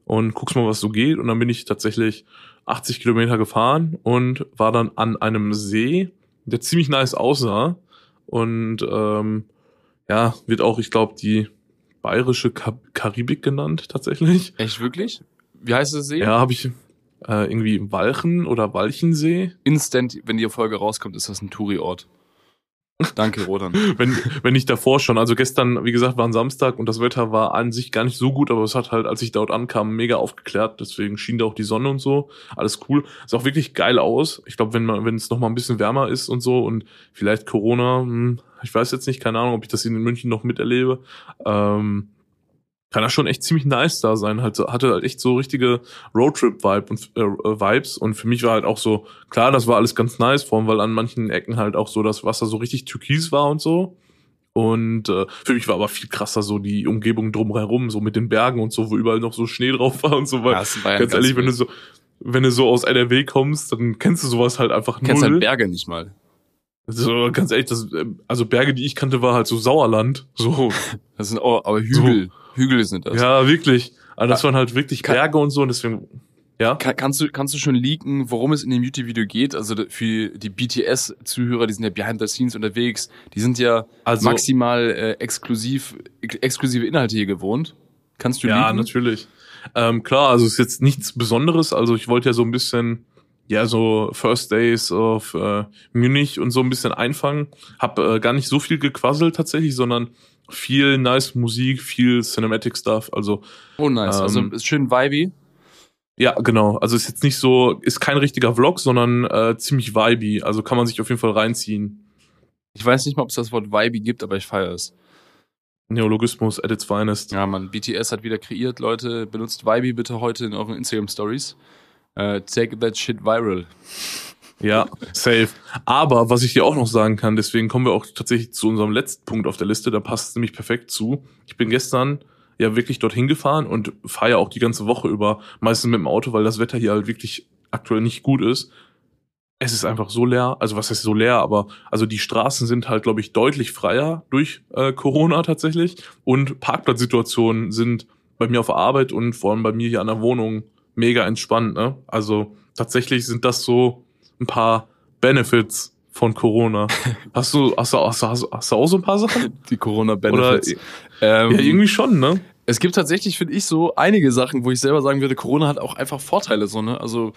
und guckst mal, was so geht. Und dann bin ich tatsächlich 80 Kilometer gefahren und war dann an einem See, der ziemlich nice aussah. Und ähm, ja, wird auch, ich glaube, die bayerische Kar Karibik genannt tatsächlich. Echt wirklich? Wie heißt das See? Ja, habe ich äh, irgendwie Walchen oder Walchensee. Instant, wenn die Folge rauskommt, ist das ein Touri-Ort. Danke, Rodan. wenn, wenn nicht davor schon. Also gestern, wie gesagt, war ein Samstag und das Wetter war an sich gar nicht so gut, aber es hat halt, als ich dort ankam, mega aufgeklärt. Deswegen schien da auch die Sonne und so. Alles cool. Sah auch wirklich geil aus. Ich glaube, wenn man, wenn es noch mal ein bisschen wärmer ist und so und vielleicht Corona, hm, ich weiß jetzt nicht, keine Ahnung, ob ich das in München noch miterlebe. Ähm, kann das schon echt ziemlich nice da sein. Halt, hatte halt echt so richtige Roadtrip-Vibe und äh, Vibes. Und für mich war halt auch so, klar, das war alles ganz nice, vor allem, weil an manchen Ecken halt auch so das Wasser so richtig türkis war und so. Und äh, für mich war aber viel krasser so die Umgebung drumherum, so mit den Bergen und so, wo überall noch so Schnee drauf war und so. Weil, ja, ganz ehrlich, wenn du so, wenn du so aus NRW kommst, dann kennst du sowas halt einfach null. Kennst halt Berge nicht mal. So, ganz ehrlich, das, also Berge, die ich kannte, war halt so Sauerland. So. Das sind auch, aber Hügel. So. Hügel sind das. Ja, wirklich. Also das waren halt wirklich Berge und so und deswegen, ja. Kann, kannst du, kannst du schon leaken, worum es in dem YouTube-Video geht? Also für die BTS-Zuhörer, die sind ja behind the scenes unterwegs, die sind ja also, maximal äh, exklusiv, exklusive Inhalte hier gewohnt. Kannst du ja, leaken? Ja, natürlich. Ähm, klar, also ist jetzt nichts Besonderes. Also ich wollte ja so ein bisschen, ja, so First Days of äh, Munich und so ein bisschen einfangen. Hab äh, gar nicht so viel gequasselt tatsächlich, sondern viel nice Musik, viel Cinematic Stuff. Also oh nice, also ähm, also ist schön vibey. Ja, genau. Also ist jetzt nicht so, ist kein richtiger Vlog, sondern äh, ziemlich vibey. Also kann man sich auf jeden Fall reinziehen. Ich weiß nicht mal, ob es das Wort vibey gibt, aber ich feiere es. Neologismus at its finest. Ja, man, BTS hat wieder kreiert, Leute. Benutzt Vibey bitte heute in euren Instagram Stories. Uh, take that shit viral. Ja, safe. Aber was ich dir auch noch sagen kann, deswegen kommen wir auch tatsächlich zu unserem letzten Punkt auf der Liste, da passt es nämlich perfekt zu. Ich bin gestern ja wirklich dorthin gefahren und fahre ja auch die ganze Woche über, meistens mit dem Auto, weil das Wetter hier halt wirklich aktuell nicht gut ist. Es ist einfach so leer, also was heißt so leer, aber also die Straßen sind halt, glaube ich, deutlich freier durch äh, Corona tatsächlich und Parkplatzsituationen sind bei mir auf der Arbeit und vor allem bei mir hier an der Wohnung mega entspannt. Ne? Also tatsächlich sind das so ein paar Benefits von Corona. Hast du, hast du, hast du, hast du auch so ein paar Sachen? Die Corona-Benefits. Ähm, ja, irgendwie schon, ne? Es gibt tatsächlich, finde ich, so einige Sachen, wo ich selber sagen würde, Corona hat auch einfach Vorteile, so, ne? Also,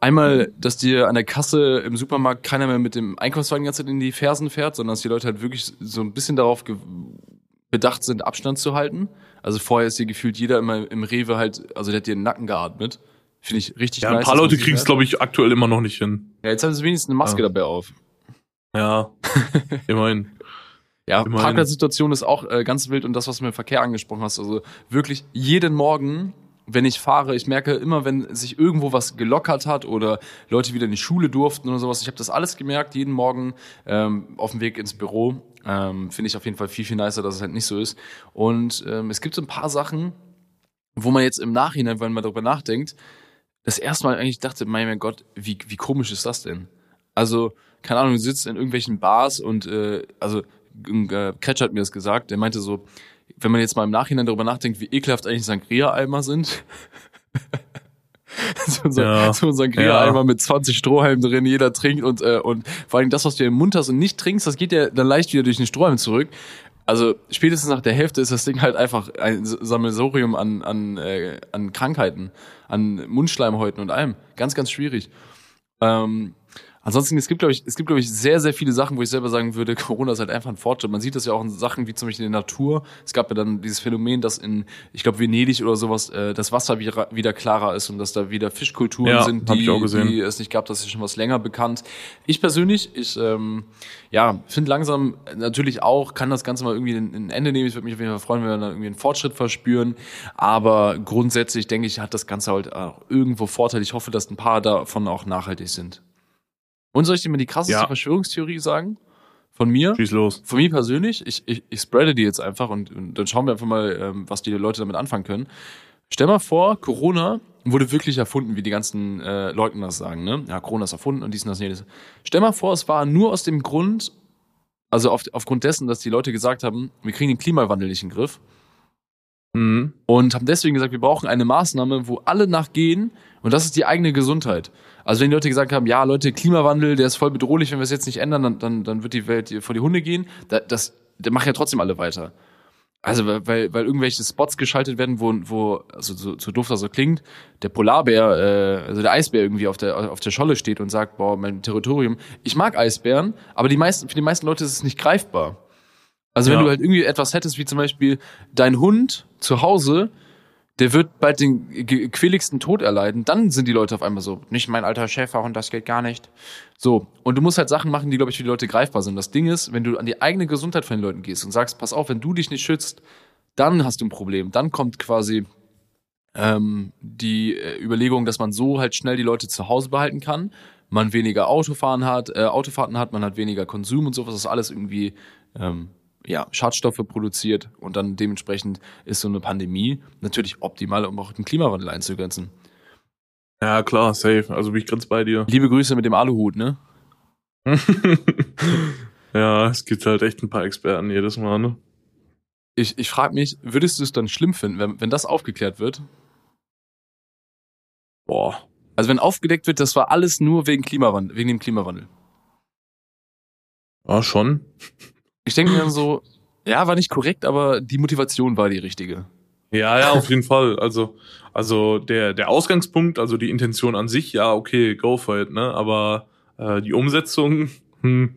einmal, dass dir an der Kasse im Supermarkt keiner mehr mit dem Einkaufswagen die ganze Zeit in die Fersen fährt, sondern dass die Leute halt wirklich so ein bisschen darauf bedacht sind, Abstand zu halten. Also vorher ist hier gefühlt jeder immer im Rewe halt, also der hat dir den Nacken geatmet. Finde ich richtig ja, nice. Ein paar Leute kriegen es, glaube ich, aktuell immer noch nicht hin. Ja, jetzt haben sie wenigstens eine Maske ja. dabei auf. Ja, immerhin. Ja, immerhin. Parkplatzsituation ist auch äh, ganz wild und das, was du mit dem Verkehr angesprochen hast. Also wirklich jeden Morgen, wenn ich fahre, ich merke immer, wenn sich irgendwo was gelockert hat oder Leute wieder in die Schule durften oder sowas. Ich habe das alles gemerkt, jeden Morgen ähm, auf dem Weg ins Büro. Ähm, Finde ich auf jeden Fall viel, viel nicer, dass es halt nicht so ist. Und ähm, es gibt so ein paar Sachen, wo man jetzt im Nachhinein, wenn man darüber nachdenkt, das erste Mal eigentlich dachte, mein Gott, wie, wie komisch ist das denn? Also, keine Ahnung, du sitzt in irgendwelchen Bars und, äh, also, äh, Kretsch hat mir das gesagt, der meinte so, wenn man jetzt mal im Nachhinein darüber nachdenkt, wie ekelhaft eigentlich Sangria-Eimer sind. so unser, ja. so Sangria-Eimer ja. mit 20 Strohhalmen drin, jeder trinkt und, äh, und vor allem das, was du im Mund hast und nicht trinkst, das geht ja dann leicht wieder durch den Strohhalm zurück. Also spätestens nach der Hälfte ist das Ding halt einfach ein Sammelsorium an, an, äh, an Krankheiten, an Mundschleimhäuten und allem. Ganz, ganz schwierig. Ähm, Ansonsten, es gibt, glaube ich, es gibt, glaube ich, sehr, sehr viele Sachen, wo ich selber sagen würde, Corona ist halt einfach ein Fortschritt. Man sieht das ja auch in Sachen wie zum Beispiel in der Natur. Es gab ja dann dieses Phänomen, dass in, ich glaube, Venedig oder sowas, äh, das Wasser wieder, wieder klarer ist und dass da wieder Fischkulturen ja, sind, die, die es nicht gab. Das ist schon was länger bekannt. Ich persönlich, ich, ähm, ja, finde langsam natürlich auch, kann das Ganze mal irgendwie ein Ende nehmen. Ich würde mich auf jeden Fall freuen, wenn wir dann irgendwie einen Fortschritt verspüren. Aber grundsätzlich denke ich, hat das Ganze halt auch irgendwo Vorteile. Ich hoffe, dass ein paar davon auch nachhaltig sind. Und soll ich dir mal die krasseste ja. Verschwörungstheorie sagen? Von mir? Schieß los. Von mir persönlich. Ich, ich, ich spreade die jetzt einfach und, und dann schauen wir einfach mal, ähm, was die Leute damit anfangen können. Stell mal vor, Corona wurde wirklich erfunden, wie die ganzen äh, Leugner das sagen, ne? Ja, Corona ist erfunden und dies und das und jedes. Stell mal vor, es war nur aus dem Grund, also auf, aufgrund dessen, dass die Leute gesagt haben, wir kriegen den Klimawandel nicht in den Griff. Mhm. Und haben deswegen gesagt, wir brauchen eine Maßnahme, wo alle nachgehen und das ist die eigene Gesundheit. Also wenn die Leute gesagt haben, ja Leute, Klimawandel, der ist voll bedrohlich, wenn wir es jetzt nicht ändern, dann, dann, dann wird die Welt vor die Hunde gehen, das, das, das machen ja trotzdem alle weiter. Also weil, weil irgendwelche Spots geschaltet werden, wo, wo also so, so doof das so klingt, der Polarbär, äh, also der Eisbär irgendwie auf der, auf der Scholle steht und sagt, boah, mein Territorium. Ich mag Eisbären, aber die meisten, für die meisten Leute ist es nicht greifbar. Also wenn Ja. du halt irgendwie etwas hättest, wie zum Beispiel dein Hund zu Hause, der wird bald den quäligsten Tod erleiden, dann sind die Leute auf einmal so, nicht mein alter Schäferhund, das geht gar nicht. So, und du musst halt Sachen machen, die, glaube ich, für die Leute greifbar sind. Das Ding ist, wenn du an die eigene Gesundheit von den Leuten gehst und sagst, pass auf, wenn du dich nicht schützt, dann hast du ein Problem. Dann kommt quasi ähm, die äh, Überlegung, dass man so halt schnell die Leute zu Hause behalten kann, man weniger Autofahren hat, äh, Autofahrten hat, man hat weniger Konsum und sowas, das alles irgendwie ähm, ja, Schadstoffe produziert und dann dementsprechend ist so eine Pandemie natürlich optimal, um auch den Klimawandel einzugrenzen. Ja, klar, safe. Also bin ich ganz bei dir. Liebe Grüße mit dem Aluhut, ne? ja, es gibt halt echt ein paar Experten jedes Mal, ne? Ich, ich frage mich, würdest du es dann schlimm finden, wenn, wenn das aufgeklärt wird? Boah. Also wenn aufgedeckt wird, das war alles nur wegen Klimawandel, wegen dem Klimawandel. Ja, schon. Ich denke mir dann so, ja, war nicht korrekt, aber die Motivation war die richtige. Ja, ja, auf jeden Fall. Also, also der, der Ausgangspunkt, also die Intention an sich, ja, okay, go for it, ne? Aber äh, die Umsetzung, hm.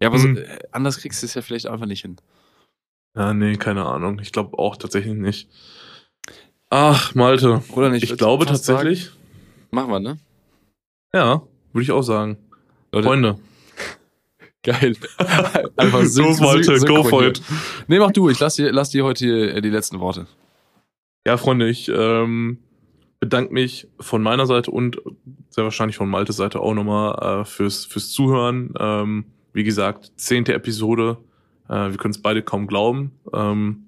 Ja, aber so, Hm. äh, anders kriegst du es ja vielleicht einfach nicht hin. Ja, nee, keine Ahnung. Ich glaube auch tatsächlich nicht. Ach, Malte. Oder nicht? Ich glaube tatsächlich, Sagen, machen wir, ne? ja, würde ich auch sagen. Leute, Freunde. Geil. Einfach Los, Malte, go for it. Nee, mach du, ich lass dir, lass dir heute hier, äh, die letzten Worte. Ja, Freunde, ich ähm, bedanke mich von meiner Seite und sehr wahrscheinlich von Maltes Seite auch nochmal äh, fürs, fürs Zuhören. Ähm, wie gesagt, zehnte Episode. Äh, wir können es beide kaum glauben. Ähm,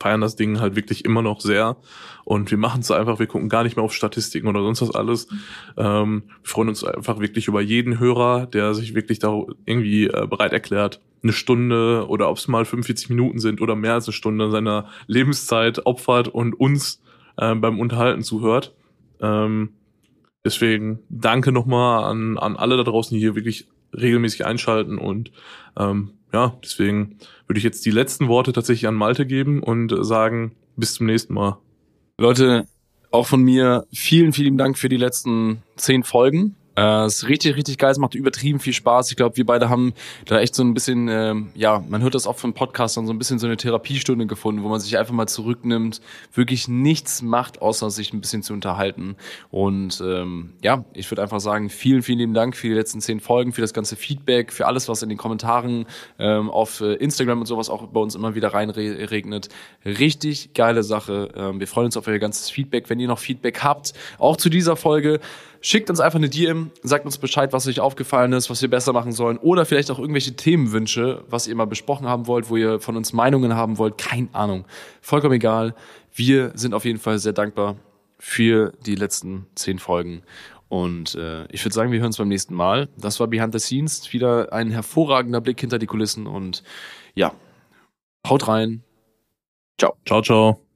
feiern das Ding halt wirklich immer noch sehr. Und wir machen es einfach, wir gucken gar nicht mehr auf Statistiken oder sonst was alles. Ähm, wir freuen uns einfach wirklich über jeden Hörer, der sich wirklich da irgendwie äh, bereit erklärt, eine Stunde oder ob es mal 45 Minuten sind oder mehr als eine Stunde seiner Lebenszeit opfert und uns äh, beim Unterhalten zuhört. Ähm, deswegen danke nochmal an, an alle da draußen, die hier wirklich regelmäßig einschalten und ähm, ja, deswegen würde ich jetzt die letzten Worte tatsächlich an Malte geben und äh, sagen, bis zum nächsten Mal. Leute, auch von mir vielen, vielen Dank für die letzten zehn Folgen. Äh, es ist richtig, richtig geil, es macht übertrieben viel Spaß. Ich glaube, wir beide haben da echt so ein bisschen, ähm, ja, man hört das auch von Podcastern, so ein bisschen so eine Therapiestunde gefunden, wo man sich einfach mal zurücknimmt, wirklich nichts macht, außer sich ein bisschen zu unterhalten. Und ähm, ja, ich würde einfach sagen, vielen, vielen lieben Dank für die letzten zehn Folgen, für das ganze Feedback, für alles, was in den Kommentaren ähm, auf äh, Instagram und sowas auch bei uns immer wieder reinregnet. Richtig geile Sache. Ähm, wir freuen uns auf euer ganzes Feedback. Wenn ihr noch Feedback habt, auch zu dieser Folge, schickt uns einfach eine DM, sagt uns Bescheid, was euch aufgefallen ist, was wir besser machen sollen oder vielleicht auch irgendwelche Themenwünsche, was ihr mal besprochen haben wollt, wo ihr von uns Meinungen haben wollt. Keine Ahnung. Vollkommen egal. Wir sind auf jeden Fall sehr dankbar für die letzten zehn Folgen. Und äh, ich würde sagen, wir hören uns beim nächsten Mal. Das war Behind the Scenes. Wieder ein hervorragender Blick hinter die Kulissen. Und ja, haut rein. Ciao. Ciao, ciao.